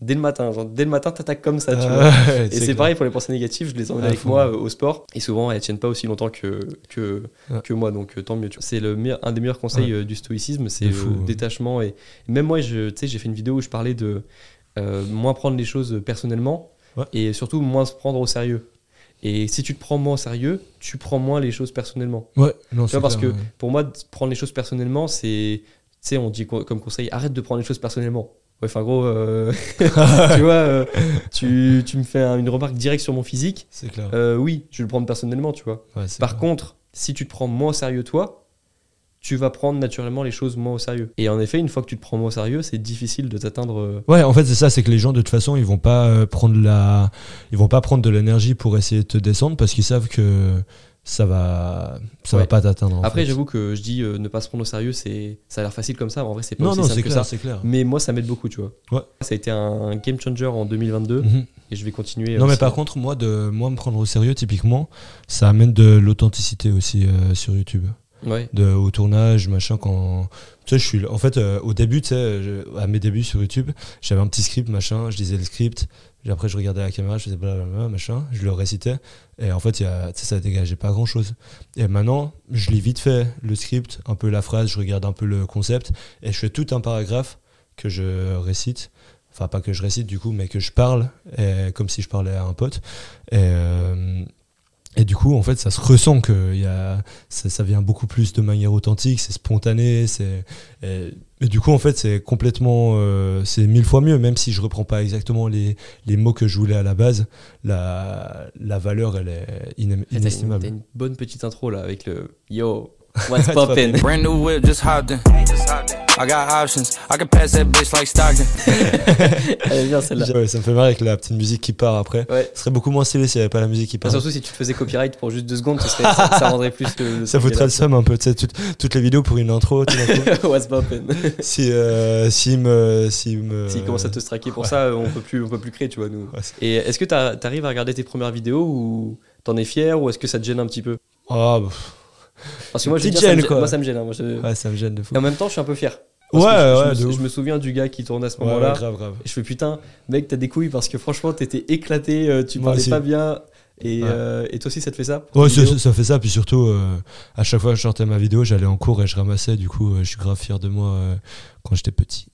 dès le matin, genre, dès le matin, t'attaques comme ça, tu vois. Et c'est pareil pour les pensées négatives, je les emmène avec moi au sport. Et souvent, elles tiennent pas aussi longtemps que, que, Ouais. que moi, donc tant mieux. tu vois. C'est le meilleur- un des meilleurs conseils du stoïcisme, c'est le détachement. Et même moi, tu sais, j'ai fait une vidéo où je parlais de moins prendre les choses personnellement Ouais. et surtout moins se prendre au sérieux. Et si tu te prends moins au sérieux, tu prends moins les choses personnellement. Ouais, non, Tu vois, c'est parce clair, que ouais. pour moi, prendre les choses personnellement, c'est. Tu sais, on dit co- comme conseil, arrête de prendre les choses personnellement. Ouais, enfin, gros, euh, tu vois, euh, tu, tu me fais un- une remarque directe sur mon physique. C'est clair. euh, oui, je vais le prendre personnellement, tu vois. Ouais, Par clair. contre, si tu te prends moins au sérieux, toi, tu vas prendre naturellement les choses moins au sérieux. Et en effet, une fois que tu te prends moins au sérieux, c'est difficile de t'atteindre. euh, Ouais, en fait, c'est ça, c'est que les gens, de toute façon, ils vont pas euh, prendre la, ils vont pas prendre de l'énergie pour essayer de te descendre parce qu'ils savent que ça va, ça Ouais. va pas t'atteindre. Après, j'avoue que je dis euh, ne pas se prendre au sérieux, c'est ça a l'air facile comme ça, mais en vrai, c'est pas Non, aussi non, simple c'est que clair, ça. c'est clair. Mais moi, ça m'aide beaucoup, tu vois. Ouais. Ça a été un game changer en 2022 Mhm. et je vais continuer. Non, mais par contre, moi, de moi me prendre au sérieux, typiquement, ça amène de l'authenticité aussi euh, sur YouTube. Au tournage, machin, quand. Tu sais, je suis. En fait, euh, au début, tu sais, à mes débuts sur YouTube, j'avais un petit script, machin, je lisais le script, après, je regardais la caméra, je faisais blablabla, machin, je le récitais, et en fait, y a, ça dégageait pas grand chose. Et maintenant, je lis vite fait le script, un peu la phrase, je regarde un peu le concept, et je fais tout un paragraphe que je récite. Enfin, pas que je récite du coup, mais que je parle, comme si je parlais à un pote. Et. euh, et du coup, en fait, ça se ressent que y a, ça, ça vient beaucoup plus de manière authentique, c'est spontané, c'est et, et du coup en fait c'est complètement euh, c'est mille fois mieux même si je reprends pas exactement les, les mots que je voulais à la base, la, la valeur elle est Et T'as une, inestimable. une bonne petite intro là avec le Yo, what's poppin'? Brand new whip, just hopped in. I got options. I can pass that bitch like Stockton. Elle est bien celle-là. Ouais, ça me fait marrer avec la petite musique qui part après. Ouais. Ce serait beaucoup moins stylé s'il n'y avait pas la musique qui Enfin, part. surtout si tu te faisais copyright pour juste deux secondes, ce serait- ça, ça rendrait plus le. le ça foutrait le seum un peu, tu sais, toutes, toutes les vidéos pour une intro. tout coup. What's poppin'? si, euh, s'il me, s'il me, S'il commence à te striker pour ouais. ça, on peut plus, on peut plus créer, tu vois, nous. Ouais, Et est-ce que t'arrives à regarder tes premières vidéos ou t'en es fier ou est-ce que ça te gêne un petit peu? Ah, bah, Parce que moi, je ça me gêne, quoi. moi, ça me gêne. hein, moi, je- ouais, ça me gêne de fou. Et en même temps, je suis un peu fier. Ouais, Parce je- ouais, je, me, je me souviens du gars qui tourne à ce moment-là. ouais, grave, grave. Et je fais putain, mec, t'as des couilles parce que franchement, t'étais éclaté, euh, tu parlais pas bien. Et, Ouais. euh, et toi aussi, ça te fait ça Ouais, ça, fait ça. Puis surtout, euh, à chaque fois que je sortais ma vidéo, j'allais en cours et je ramassais. Du coup, euh, je suis grave fier de moi quand j'étais petit.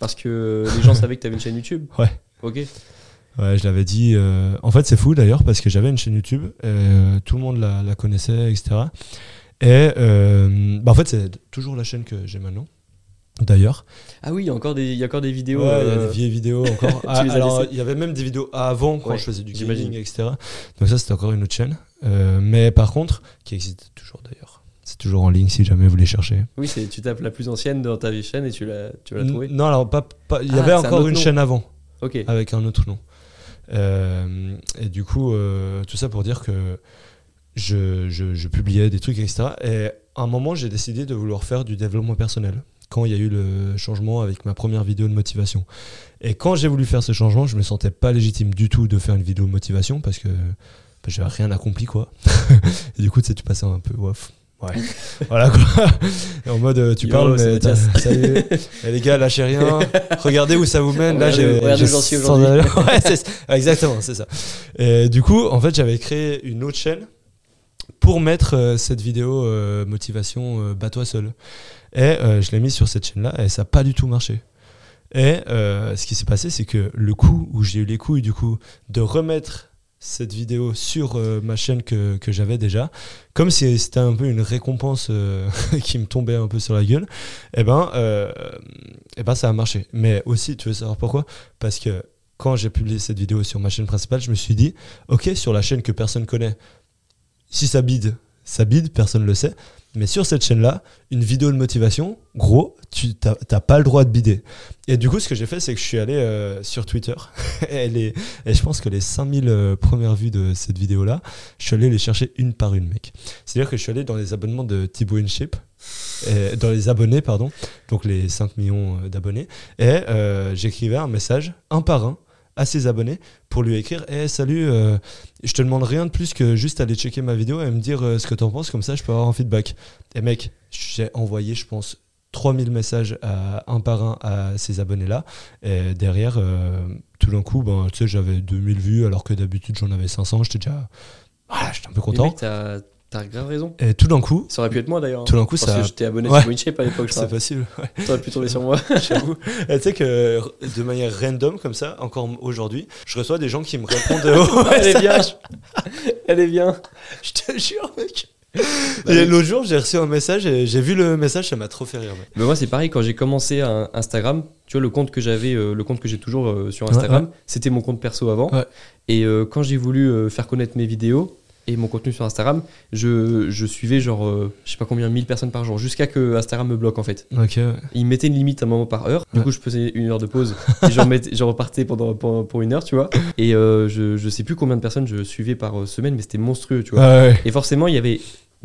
Parce que les gens savaient que t'avais une chaîne YouTube Ouais. Ok. Ouais, je l'avais dit. En fait, c'est fou d'ailleurs parce que j'avais une chaîne YouTube. tout le monde la, la connaissait, etc. Et euh, bah, en fait, c'est toujours la chaîne que j'ai maintenant. D'ailleurs, Ah oui, il y a encore des, il y a encore des vidéos. Ouais, il y a euh, des vieilles vidéos encore. Ah, alors, il y avait même des vidéos avant quand Ouais, je faisais du gaming, etc. Donc ça, c'était encore une autre chaîne. Euh, mais par contre, qui existe toujours d'ailleurs. C'est toujours en ligne si jamais vous les cherchez. Oui, c'est tu tapes la plus ancienne dans ta chaîne et tu la, tu vas la trouver. Non, alors pas, pas- il y Ah, avait un encore une nom. chaîne avant Ok. avec un autre nom. Euh, et du coup, euh, tout ça pour dire que je, je- je publiais des trucs, etc. Et à un moment, j'ai décidé de vouloir faire du développement personnel. Quand il y a eu le changement avec ma première vidéo de motivation. Et quand j'ai voulu faire ce changement, je me sentais pas légitime du tout de faire une vidéo de motivation parce que bah, j'avais rien accompli, quoi. et du coup, tu sais, tu passais un peu. Ouais. voilà quoi. Et en mode, euh, tu Yo, parles, mais salut. Et les gars, lâchez rien. Regardez où ça vous mène. Là, j'ai. regardez j'ai où j'en suis sans aujourd'hui. allure. Ouais, c'est ça. exactement, c'est ça. Et du coup, en fait, j'avais créé une autre chaîne pour mettre euh, cette vidéo euh, motivation euh, bats-toi seul. Et je l'ai mise sur cette chaîne-là et ça n'a pas du tout marché. Et ce qui s'est passé, c'est que le coup où j'ai eu les couilles du coup de remettre cette vidéo sur ma chaîne que, que j'avais déjà, comme si c'était un peu une récompense qui me tombait un peu sur la gueule, et ben, euh, eh ben ça a marché. Mais aussi, tu veux savoir pourquoi? Parce que quand j'ai publié cette vidéo sur ma chaîne principale, je me suis dit, ok, sur la chaîne que personne connaît, si ça bide, ça bide, personne le sait. Mais sur cette chaîne-là, une vidéo de motivation, gros, tu t'as pas le droit de bider. Et du coup, ce que j'ai fait, c'est que je suis allé euh, sur Twitter. et, je pense que les 5000 euh, premières vues de cette vidéo-là, je suis allé les chercher une par une, mec. C'est-à-dire que je suis allé dans les abonnements de Thibaut InShip, et- dans les abonnés, pardon, donc les 5 millions euh, d'abonnés, et j'écrivais un message, un par un, à ses abonnés pour lui écrire Eh salut, euh, je te demande rien de plus que juste aller checker ma vidéo et me dire euh, ce que t'en penses, comme ça je peux avoir un feedback. Et mec, j'ai envoyé, je pense, 3000 messages à, un par un à ces abonnés-là. Et derrière, euh, tout d'un coup, ben, tu sais, j'avais 2000 vues alors que d'habitude j'en avais 500. J'étais déjà. Voilà, j'étais un peu content. T'as grave raison. Et tout d'un coup, Ça aurait pu être moi d'ailleurs. hein. tout d'un coup, Parce ça. que j'étais abonné Ouais. sur WinShape à l'époque, C'est possible. ouais. T'aurais pu tomber sur moi. J'avoue. Tu sais que de manière random comme ça, encore aujourd'hui, je reçois des gens qui me répondent au Elle est bien. Elle est bien. Je te jure, mec. Bah et l'autre jour, j'ai reçu un message et j'ai vu le message, ça m'a trop fait rire. mec. Mais moi, c'est pareil, quand j'ai commencé Instagram, tu vois, le compte que j'avais, euh, le compte que j'ai toujours euh, sur Instagram, Ouais, c'était mon compte perso avant. Ouais. Et euh, quand j'ai voulu faire connaître mes vidéos, et mon contenu sur Instagram, je, je suivais genre, euh, je sais pas combien, 1000 personnes par jour, jusqu'à que Instagram me bloque en fait. Ok, ouais. Il mettait une limite à un moment par heure. Du Ouais. coup, je faisais une heure de pause. et j'en repartais pendant, pour, pour une heure, tu vois. Et euh, je, je sais plus combien de personnes je suivais par euh, semaine, mais c'était monstrueux, tu vois. Ah ouais. Et forcément, il y avait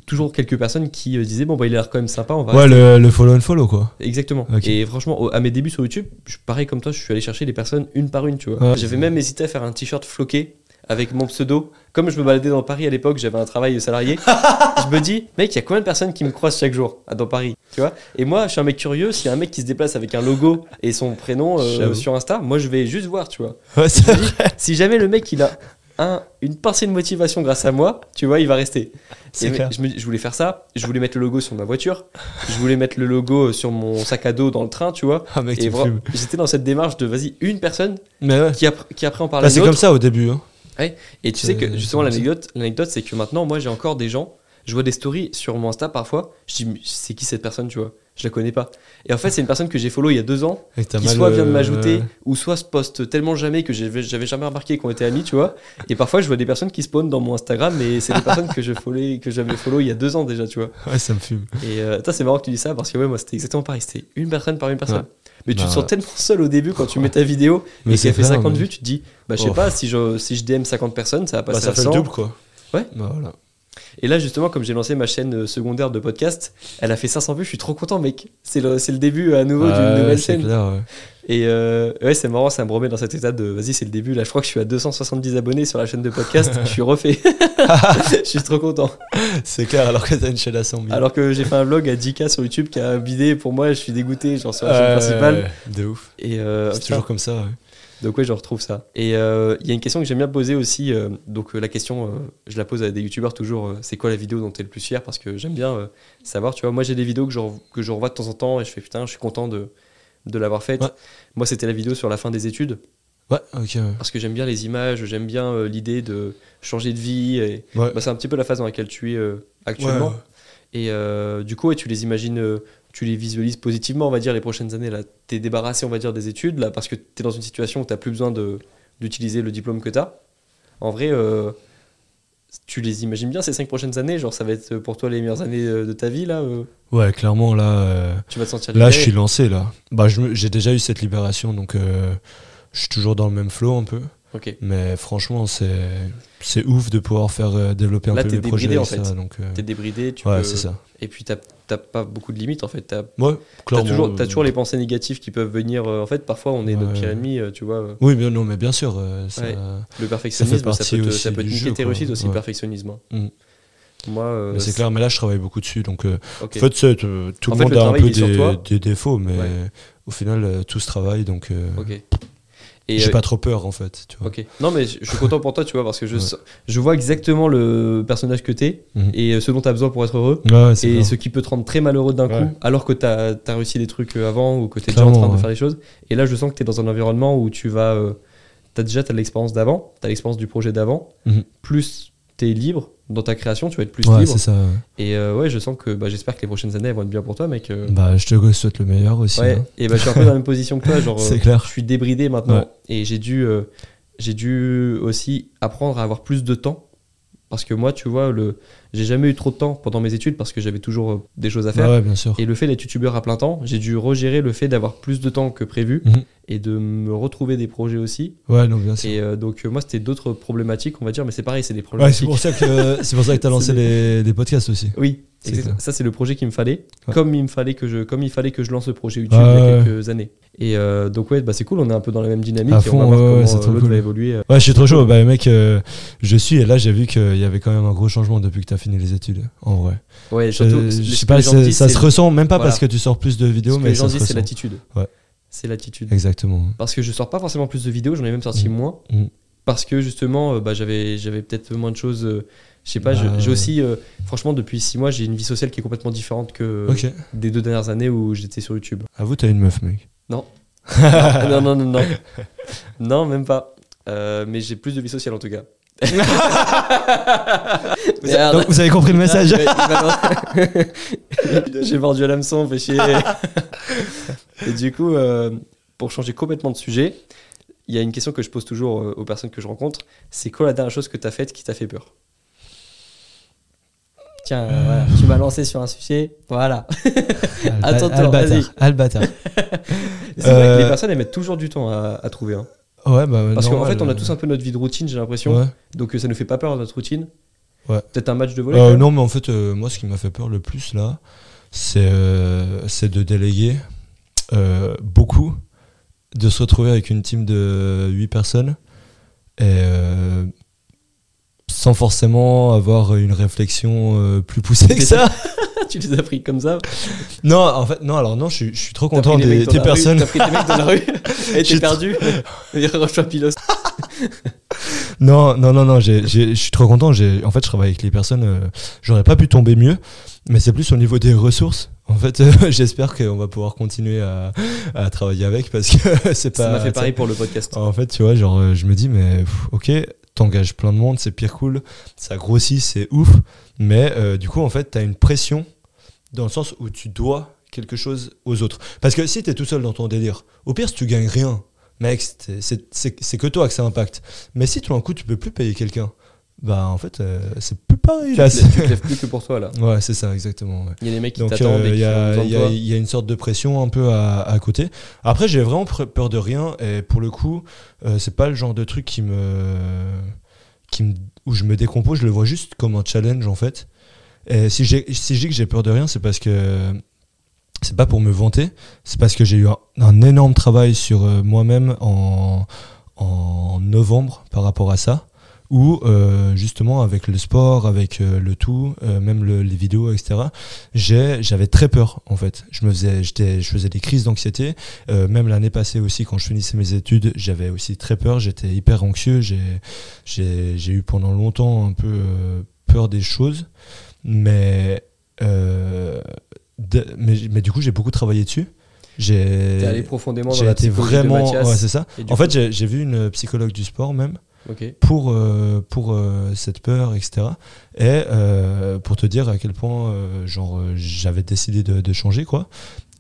toujours quelques personnes qui disaient Bon, bah, il a l'air quand même sympa, on va. Ouais, le, le follow and follow, quoi. Exactement. Et franchement, au- à mes débuts sur YouTube, je, pareil comme toi, je suis allé chercher les personnes une par une, tu vois. Ouais. J'avais même hésité à faire un t-shirt floqué avec mon pseudo. Comme je me baladais dans Paris à l'époque, j'avais un travail salarié. je me dis, mec, il y a combien de personnes qui me croisent chaque jour ah, dans Paris, tu vois? Et moi, je suis un mec curieux. S'il y a un mec qui se déplace avec un logo et son prénom euh, sur Insta, moi, je vais juste voir, tu vois. Ouais, c'est dis, si jamais le mec, il a un, une pincée de motivation grâce à moi, tu vois, il va rester. C'est Et clair. Je, me dis- je voulais faire ça, je voulais mettre le logo sur ma voiture, je voulais mettre le logo sur mon sac à dos dans le train, tu vois. Ah, mec, Et j'étais dans cette démarche de vas-y, une personne Mais ouais. qui, ap- qui après en parle Bah, à c'est une comme ça au début. Hein. Et tu sais que C'est- justement, l'anecdote, l'anecdote c'est que maintenant, moi j'ai encore des gens, je vois des stories sur mon Insta parfois, je dis, c'est qui cette personne, tu vois? Je la connais pas. Et en fait, c'est une personne que j'ai follow il y a deux ans, Et qui soit vient de euh, m'ajouter, ou soit se poste tellement jamais que j'avais jamais remarqué qu'on était amis, tu vois? Et parfois, je vois des personnes qui spawnent dans mon Instagram, mais c'est des personnes que je follow, que j'avais follow il y a deux ans déjà, tu vois? Ouais, ça me fume. Et euh, toi, c'est marrant que tu dis ça parce que ouais, moi c'était exactement pareil, c'était une personne par une personne. Ouais. Mais tu Bah, te sens tellement seul au début quand tu mets ta vidéo Mais et qu'elle fait clair, 50 mais- vues, tu te dis, bah je sais Oh. pas, si je, si je DM 50 personnes, ça va Bah, passer ça à fait 100. le double, quoi. Ouais. Bah, voilà. Et là, justement, comme j'ai lancé ma chaîne euh, secondaire de podcast, elle a fait 500 vues, je suis trop content, mec. C'est le, le début à nouveau d'une Ouais, nouvelle chaîne. clair, ouais. Et euh, ouais, c'est marrant, ça me remet dans cet état de vas-y, c'est le début. Là, je crois que je suis à 270 abonnés sur la chaîne de podcast, je suis refait. je suis trop content. C'est clair, alors que t'as une chaîne à 100 000. Alors que j'ai fait un vlog à 10K sur YouTube qui a bidé, pour moi, je suis dégoûté, genre sur la chaîne principale. De ouf. Et euh, C'est putain, toujours comme ça, ouais. Donc ouais, je retrouve ça. Et euh, il y a une question que j'aime bien poser aussi. euh, donc euh, la question, euh, je la pose à des youtubeurs toujours. c'est quoi la vidéo dont tu es le plus fier? Parce que j'aime bien savoir. Tu vois, moi j'ai des vidéos que je, que je revois de temps en temps et je fais putain, je suis content de, de l'avoir faite. Ouais. Moi c'était la vidéo sur la fin des études Ouais, ok, parce que j'aime bien les images, j'aime bien l'idée de changer de vie. Et, Ouais. bah, c'est un petit peu la phase dans laquelle tu es actuellement. Ouais, Et du coup, ouais, tu les imagines, tu les visualises positivement, on va dire, les prochaines années. Là, tu es débarrassé, on va dire, des études, là, parce que tu es dans une situation où tu plus besoin de- d'utiliser le diplôme que tu as. En vrai, euh, tu les imagines bien ces cinq prochaines années? Genre, ça va être pour toi les meilleures années euh, de ta vie, là euh, Ouais, clairement, là, euh, Tu vas te sentir là libéré? je suis lancé, là. Bah, j'ai déjà eu cette libération, donc je suis toujours dans le même flow un peu. Ok. Mais franchement, c'est c'est ouf de pouvoir faire développer un Là, peu t'es mes projets débridé, avec en ça. fait. T'es débridé, tu ouais, peux- c'est ça. Et puis, t'as t'as pas beaucoup de limites, en fait. T'as Ouais, toujours, t'as euh, toujours les pensées négatives qui peuvent venir. euh, en fait, parfois, on est notre Ouais. pire ennemi, euh, tu vois. Oui, mais non, mais bien sûr. ça- Ouais. Le perfectionnisme, ça, partie peut te, ça peut te niquer jeu, tes quoi. réussites aussi, le perfectionnisme. hein. Mm. Moi, euh, c'est clair, mais là, je travaille beaucoup dessus. Donc, euh, ok. en fait, tout En le fait, monde le a un peu des, défauts, mais au final, tout se travaille. Donc, euh. Et, j'ai euh, pas trop peur, en fait. Tu vois. ok. Non, mais je je suis content pour toi, tu vois, parce que je, Ouais. je vois exactement le personnage que t'es Mhm. et euh, ce dont t'as besoin pour être heureux. Ouais, ouais, c'est Et ce qui peut te rendre très malheureux d'un coup, alors que t'as as réussi des trucs euh, avant ou que t'es déjà en train de faire les choses. Et là, je sens que t'es dans un environnement où tu vas. euh, t'as déjà t'as l'expérience d'avant, t'as l'expérience du projet d'avant, Mhm. plus t'es libre dans ta création, tu vas être plus Ouais, libre. c'est ça. ouais. Et euh, ouais, je sens que bah, j'espère que les prochaines années elles vont être bien pour toi, mec. euh. Bah, je te souhaite le meilleur aussi. Ouais, hein. et bah, je suis un peu dans la même position que toi. Genre, C'est euh, clair. Je suis débridé maintenant. Et j'ai dû, euh, j'ai dû aussi apprendre à avoir plus de temps. Parce que moi, tu vois, le... j'ai jamais eu trop de temps pendant mes études parce que j'avais toujours des choses à faire. Ouais, bien sûr. Et le fait d'être youtubeur à plein temps, j'ai dû regérer le fait d'avoir plus de temps que prévu Mhm. Et de me retrouver des projets aussi. Ouais, non, bien sûr. Et euh, donc, euh, moi, c'était d'autres problématiques, on va dire, mais c'est pareil, c'est des Ouais, problématiques. c'est pour ça que c'est pour ça que t'as lancé C'est les, des podcasts aussi. Oui, ça c'est le projet qu'il me fallait, Ouais. comme il me fallait que je, comme il fallait que je lance le projet YouTube Ouais, il y a ouais. quelques années. Et euh, donc ouais, bah c'est cool, on est un peu dans la même dynamique À et fond, on va voir ouais, ouais, comment cool. va évoluer. Ouais, je suis trop chaud. Bah, mec, je suis et là, j'ai vu qu'il y avait quand même un gros changement depuis que t'as fini les études. En vrai. Ouais, Je, surtout, je sais pas, ça se ressent, même pas parce que tu sors plus de vidéos, mais les gens disent, c'est l'attitude. Ouais. C'est l'attitude. Exactement. Parce que je sors pas forcément plus de vidéos, j'en ai même sorti Mhm. moins. Mhm. Parce que justement, euh, bah, j'avais, j'avais peut-être moins de choses. euh, je sais pas, Bah, j'ai aussi, euh, franchement, depuis six mois, j'ai une vie sociale qui est complètement différente que Ok. des deux dernières années où j'étais sur YouTube. À vous, t'as une meuf, mec. non, non, non, non, non. Non, même pas. Euh, mais j'ai plus de vie sociale en tout cas. Merde. Donc, vous avez compris le message. J'ai mordu à l'hameçon, fait chier. Et du coup, euh, pour changer complètement de sujet, il y a une question que je pose toujours euh, aux personnes que je rencontre. C'est quoi la dernière chose que tu as faite qui t'a fait peur? Tiens, voilà, tu m'as lancé sur un sujet. Voilà. Attends, le ba- vas-y. C'est vrai que les Euh, personnes, elles mettent toujours du temps à, à trouver. hein. Ouais, bah, Parce qu'en fait, on a euh, tous un peu notre vie de routine, j'ai l'impression. Ouais. Donc euh, ça nous fait pas peur notre routine. Ouais. Peut-être un match de volley. Euh, non, mais en fait, euh, moi, ce qui m'a fait peur le plus là, c'est euh, c'est de déléguer euh, beaucoup, de se retrouver avec une team de 8 personnes et euh, sans forcément avoir une réflexion euh, plus poussée que ça. tu les as pris comme ça. non, en fait, non, alors non, je, suis- je suis trop content des, des personnes. T'as pris des mecs dans la rue. Et t'es perdu. Pilote. Non, non, non, non, je suis trop content. En fait, je travaille avec les personnes. euh, J'aurais pas pu tomber mieux, mais c'est plus au niveau des ressources. En fait, j'espère qu'on va pouvoir continuer à, à travailler avec parce que c'est pas. Ça m'a fait pareil pour le podcast. En fait, tu vois, genre, euh, je me dis, mais pff, ok, t'engages plein de monde, c'est pire cool, ça grossit, c'est ouf, mais euh, du coup, en fait, t'as une pression dans le sens où tu dois quelque chose aux autres. Parce que si t'es tout seul dans ton délire, au pire, si tu gagnes rien, mec, c'est- que toi que ça impacte. Mais si tout d'un coup, tu peux plus payer quelqu'un, bah en fait, euh, c'est pareil là. Tu te lèves- tu te lèves plus que pour toi là. Ouais, c'est ça, exactement. ouais. Il y a des mecs qui t'attendent euh, il y, a- a une sorte de pression un peu à, à côté. Après, j'ai vraiment peur de rien et pour le coup, euh, c'est pas le genre de truc qui me, qui me, où je me décompose. Je le vois juste comme un challenge en fait. Et si, j'ai- si je dis que j'ai peur de rien, c'est parce que c'est pas pour me vanter, c'est parce que j'ai eu un, un énorme travail sur euh, moi-même en, en novembre par rapport à ça où euh, justement avec le sport, avec euh, le tout, euh, même le- les vidéos, etc., j'ai- j'avais très peur en fait. Je me faisais, j'étais, je faisais des crises d'anxiété. Même l'année passée aussi, quand je finissais mes études, j'avais aussi très peur. J'étais hyper anxieux. J'ai, eu pendant longtemps un peu peur des choses, mais de- mais, mais du coup j'ai beaucoup travaillé dessus. J'ai, allé profondément dans j'ai la été vraiment, ouais, c'est ça. En fait, j'ai vu une psychologue du sport même Pour, euh, pour euh, cette peur, etc. Et euh, pour te dire à quel point genre, j'avais décidé de, changer, quoi.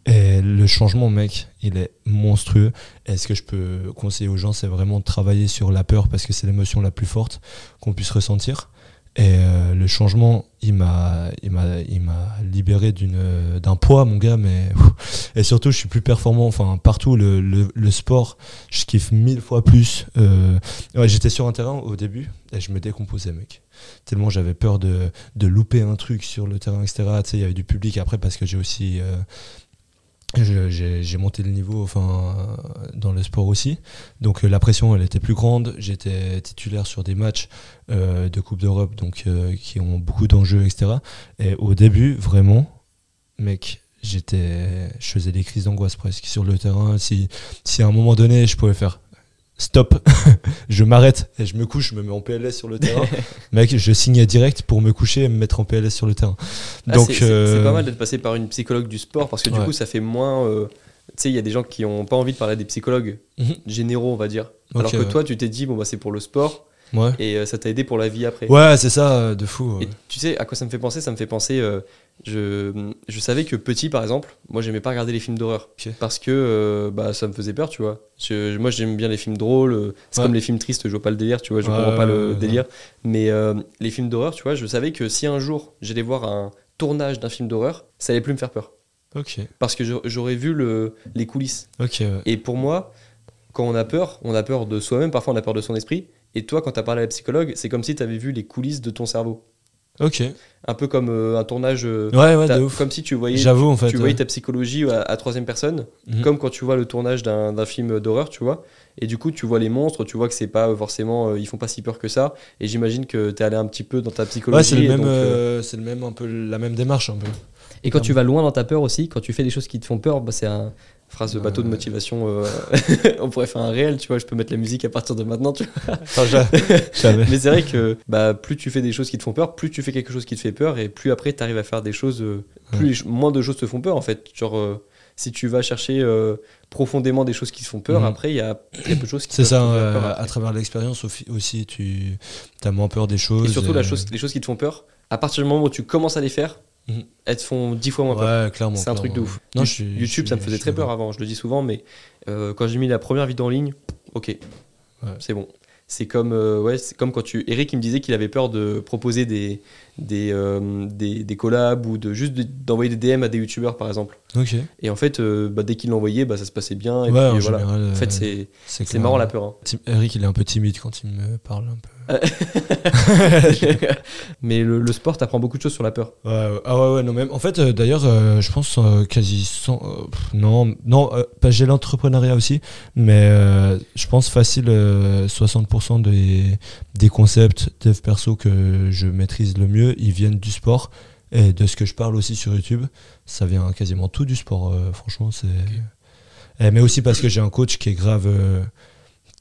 Et le changement, mec, il est monstrueux. Et ce que je peux conseiller aux gens, c'est vraiment de travailler sur la peur parce que c'est l'émotion la plus forte qu'on puisse ressentir? Et euh, le changement, il m'a, libéré d'un poids, mon gars. Mais et surtout, je suis plus performant. Enfin, partout, le, le, sport, je kiffe mille fois plus. Euh, j'étais sur un terrain au début et je me décomposais, mec. Tellement j'avais peur de, de louper un truc sur le terrain, etc. Tu sais, il y avait du public après parce que j'ai aussi. euh, j'ai monté le niveau enfin, euh, dans le sport aussi. Donc euh, la pression, elle était plus grande. J'étais titulaire sur des matchs euh, de Coupe d'Europe donc euh, qui ont beaucoup d'enjeux, etc. Et au début, vraiment, mec. J'étais, je faisais des crises d'angoisse presque sur le terrain. Si, si à un moment donné, je pouvais faire stop, je m'arrête et je me couche, je me mets en PLS sur le terrain. Mec, je signais direct pour me coucher et me mettre en PLS sur le terrain. Ah, Donc, c'est- c'est euh, pas mal d'être passé par une psychologue du sport parce que du Ouais. coup ça fait moins. euh, tu sais, il y a des gens qui ont pas envie de parler à des psychologues Mhm. généraux, on va dire. Alors que ouais. toi, tu t'es dit, bon, bah c'est pour le sport Ouais, et euh, ça t'a aidé pour la vie après. ouais c'est ça, euh, de fou. ouais. Et tu sais à quoi ça me fait penser? Ça me fait penser. euh, je, je savais que petit, par exemple, moi j'aimais pas regarder les films d'horreur parce que euh, bah, ça me faisait peur, tu vois. Je- moi j'aime bien les films drôles. C'est Ouais. comme les films tristes, je vois pas le délire, tu vois, je comprends pas le délire. Mais les films d'horreur, tu vois, je savais que si un jour j'allais voir un tournage d'un film d'horreur, ça allait plus me faire peur Ok, parce que j'a- j'aurais vu le, les coulisses. ok, ouais. Et pour moi, quand on a peur, on a peur de soi-même, parfois on a peur de son esprit. Et toi, quand tu as parlé à la psychologue, c'est comme si tu avais vu les coulisses de ton cerveau. Ok. Un peu comme euh, un tournage. euh, Ouais, ouais, de ouf. Comme si tu voyais, J'avoue, en fait. tu voyais ouais. ta psychologie à, à troisième personne, Mhm. comme quand tu vois le tournage d'un film d'horreur, tu vois. Et du coup, tu vois les monstres, tu vois que c'est pas euh, forcément. euh, ils font pas si peur que ça. Et j'imagine que tu es allé un petit peu dans ta psychologie. Ouais, c'est le même, c'est le même, un peu la même démarche, un peu. Et quand tu vas loin dans ta peur aussi, quand tu fais des choses qui te font peur, bah, c'est un phrase de bateau de Ouais. motivation. euh, on pourrait faire un réel, tu vois. Je peux mettre la musique à partir de maintenant, tu vois. Enfin. Mais c'est vrai que bah, plus tu fais des choses qui te font peur, plus tu fais quelque chose qui te fait peur, et plus après tu arrives à faire des choses, euh, plus moins de choses te font peur en fait. Genre, euh, si tu vas chercher euh, profondément des choses qui te font peur, Mhm. après il y a, y a peu de choses qui C'est ça, te euh, peur à travers l'expérience aussi, tu as moins peur des choses. Et surtout, la euh, chose, les choses qui te font peur, à partir du moment où tu commences à les faire, Mhm. elles te font dix fois moins peur. Ouais, clairement. C'est un truc de ouf. Non, je YouTube, je ça me faisait très peur avant, je le dis souvent, mais euh, quand j'ai mis la première vidéo en ligne, ok, c'est bon. C'est comme, euh, ouais, c'est comme quand tu. Eric, il me disait qu'il avait peur de proposer des, des, euh, des, des collabs ou de juste de- d'envoyer des DM à des youtubeurs par exemple. Et en fait, euh, bah, dès qu'il l'envoyait, bah, ça se passait bien. Et Ouais, en puis, voilà. général, En fait, euh, c'est marrant la peur. hein. Eric, il est un peu timide quand il me parle un peu. Mais le, le sport t'apprend beaucoup de choses sur la peur. Ouais, ouais. ah ouais, ouais, non, même. En fait, euh, d'ailleurs, je pense quasi 100. euh, pff, non, non j'ai l'entrepreneuriat aussi, mais je pense facile euh, 60% des, des concepts dev perso que je maîtrise le mieux, ils viennent du sport. Et de ce que je parle aussi sur YouTube, ça vient quasiment tout du sport. euh, franchement, c'est. Eh, mais aussi parce que j'ai un coach qui est grave. euh,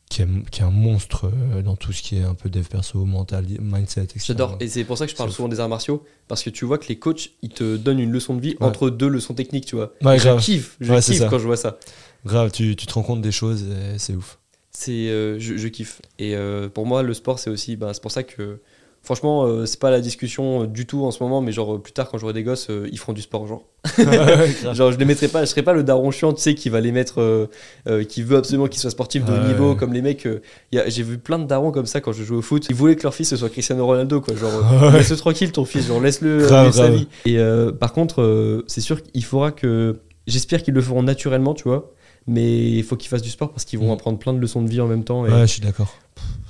qui est, qui est un monstre euh, dans tout ce qui est un peu dev perso, mental, mindset, etc. J'adore. Et c'est pour ça que je parle souvent des arts martiaux. Parce que tu vois que les coachs, ils te donnent une leçon de vie Ouais. entre deux leçons techniques, tu vois. Ouais, je grave. kiffe. Je Ouais, kiffe quand je vois ça. Grave, tu, tu te rends compte des choses c'est ouf. C'est, je, je kiffe. Et pour moi, le sport, c'est aussi. bah, c'est pour ça que. Franchement, euh, c'est pas la discussion euh, du tout en ce moment, mais genre euh, plus tard, quand j'aurai des gosses, euh, ils feront du sport, genre. Genre, je les mettrai pas, je serai pas le daron chiant, tu sais, qui va les mettre, euh, qui veut absolument qu'ils soient sportifs de haut niveau, comme les mecs. J'ai vu plein de darons comme ça quand je jouais au foot. Ils voulaient que leur fils ce soit Cristiano Ronaldo, quoi. Genre, laisse-le tranquille, ton fils, genre, laisse-le vivre sa vie. Et par contre, c'est sûr qu'il faudra que. J'espère qu'ils le feront naturellement, tu vois. Mais il faut qu'ils fassent du sport parce qu'ils vont Mm. apprendre plein de leçons de vie en même temps. Et Ouais, je suis d'accord.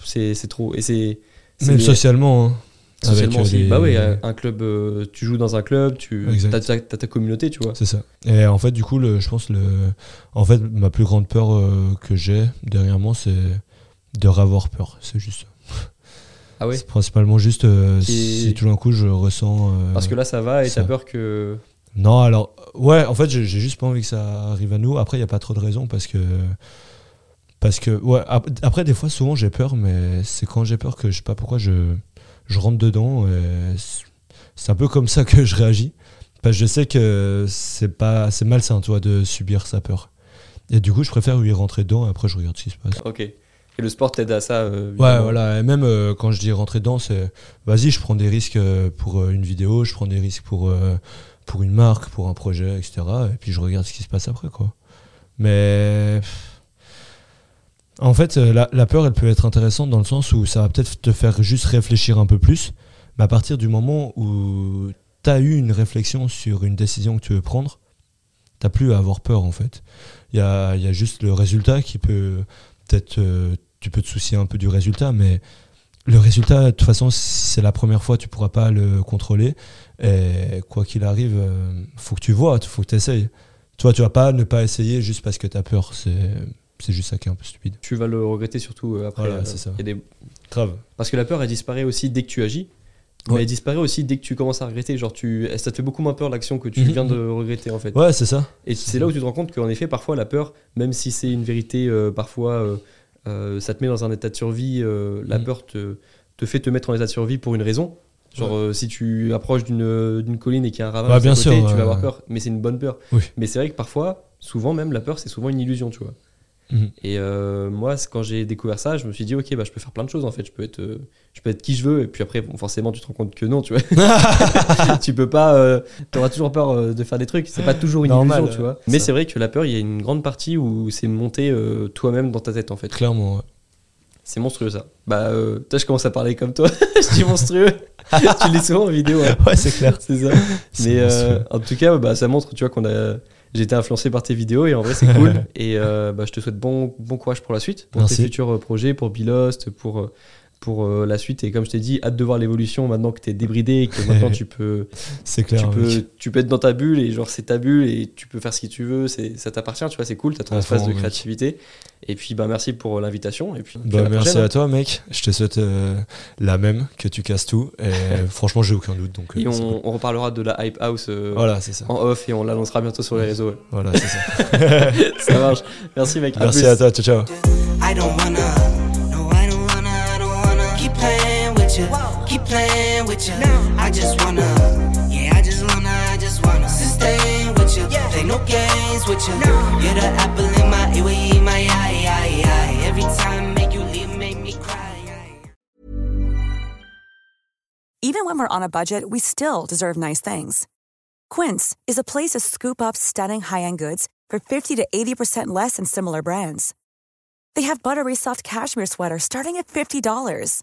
c'est c'est trop. Et c'est. Même socialement. hein. socialement Avec, euh, aussi. Bah oui, un club, euh, tu joues dans un club, tu as, ta- communauté, tu vois. C'est ça. Et en fait, du coup, le, je pense le, en fait, ma plus grande peur euh, que j'ai derrière moi, c'est de avoir peur. C'est juste. Ah ouais? C'est principalement juste euh, si tout d'un coup je ressens. Parce que là, ça va et t'as peur que. Non, alors, ouais, en fait, j'ai juste pas envie que ça arrive à nous. Après, il n'y a pas trop de raisons parce que. Parce que, ouais, ap- après, des fois, souvent, j'ai peur, mais c'est quand j'ai peur que je sais pas pourquoi je, je rentre dedans. c'est- un peu comme ça que je réagis. Parce que je sais que c'est pas c'est malsain, toi, de subir sa peur. Et du coup, je préfère y rentrer dedans et après, je regarde ce qui se passe. Ok. Et le sport t'aide à ça. euh, Ouais, voilà. Et même euh, quand je dis rentrer dedans, c'est vas-y, je prends des risques euh, pour une vidéo, je prends des risques pour, euh, pour une marque, pour un projet, etc. Et puis je regarde ce qui se passe après, quoi. Mais. En fait, euh, la, peur, elle peut être intéressante dans le sens où ça va peut-être te faire juste réfléchir un peu plus. Mais à partir du moment où tu as eu une réflexion sur une décision que tu veux prendre, t'as plus à avoir peur, en fait. Il y a, juste le résultat qui peut peut-être euh, tu peux te soucier un peu du résultat, mais le résultat, de toute façon, c'est la première fois, tu pourras pas le contrôler. Et quoi qu'il arrive, euh, faut que tu vois, faut que tu essayes. Toi, tu vas pas ne pas essayer juste parce que tu as peur. C'est juste ça qui est un peu stupide. Tu vas le regretter surtout euh, après. Voilà, euh, c'est ça. y a des- Grave. Parce que la peur, elle disparaît aussi dès que tu agis. Ouais. Mais elle disparaît aussi dès que tu commences à regretter. Genre, tu... ça te fait beaucoup moins peur l'action que tu Mhm. viens de regretter en fait. Ouais, c'est ça. Et c'est là où tu te rends compte qu'en effet, parfois, la peur, même si c'est une vérité, euh, parfois, euh, euh, ça te met dans un état de survie. la Mhm. peur te, te fait te mettre en état de survie pour une raison. Genre, Ouais. si tu approches d'une d'une colline et qu'il y a un ravin à bien côté, sûr, tu vas avoir peur. Mais c'est une bonne peur. Oui. Mais c'est vrai que parfois, souvent même, la peur, c'est souvent une illusion, tu vois. Mhm. Et euh, moi, quand j'ai découvert ça, je me suis dit, ok, bah, je peux faire plein de choses en fait. Je peux être, euh, je peux être qui je veux. Et puis après, bon, forcément, tu te rends compte que non, tu vois. tu peux pas. tu auras toujours peur euh, de faire des trucs. C'est pas toujours une Normal, illusion, tu vois. Mais c'est vrai que la peur, il y a une grande partie où c'est monté euh, toi-même dans ta tête en fait. Clairement, ouais. C'est monstrueux ça. Bah, euh, toi, je commence à parler comme toi. je dis monstrueux. tu le dis souvent en vidéo. hein. Ouais, c'est clair. C'est ça. Mais euh, en tout cas, bah, ça montre, tu vois, qu'on a. J'ai été influencé par tes vidéos et en vrai, c'est cool. et euh, bah, je te souhaite bon, bon courage pour la suite, pour Merci. tes futurs euh, projets, pour Bilost, pour, euh, pour euh, la suite. Et comme je t'ai dit, hâte de voir l'évolution maintenant que t'es débridé et que maintenant tu peux, C'est clair. tu, peux, tu peux être dans ta bulle et genre c'est ta bulle et tu peux faire ce que tu veux. C'est, ça t'appartient, tu vois, c'est cool. T'as ton espace de mec. créativité. Et puis, bah, merci pour l'invitation. Et puis, Bah, à merci prochaine, à toi, mec. Je te souhaite euh, la même, que tu casses tout. Et franchement, j'ai aucun doute. Donc, Et euh, on, on reparlera de la Hype House euh, Voilà, c'est ça. en off et on l'annoncera bientôt sur les réseaux. ouais. Voilà, c'est ça. ça marche. Merci, mec. À Merci plus. à toi. Ciao, ciao. I don't wanna, with you, keep playing with you. I just wanna, yeah, I just wanna, I just wanna sustain with you, play no games with you. You're the apple in my eye, my eye, eye, eye. Every time make you leave, make me cry. Even when we're on a budget, we still deserve nice things. Quince is a place to scoop up stunning high-end goods for 50 to 80% less than similar brands. They have buttery soft cashmere sweaters starting at $50,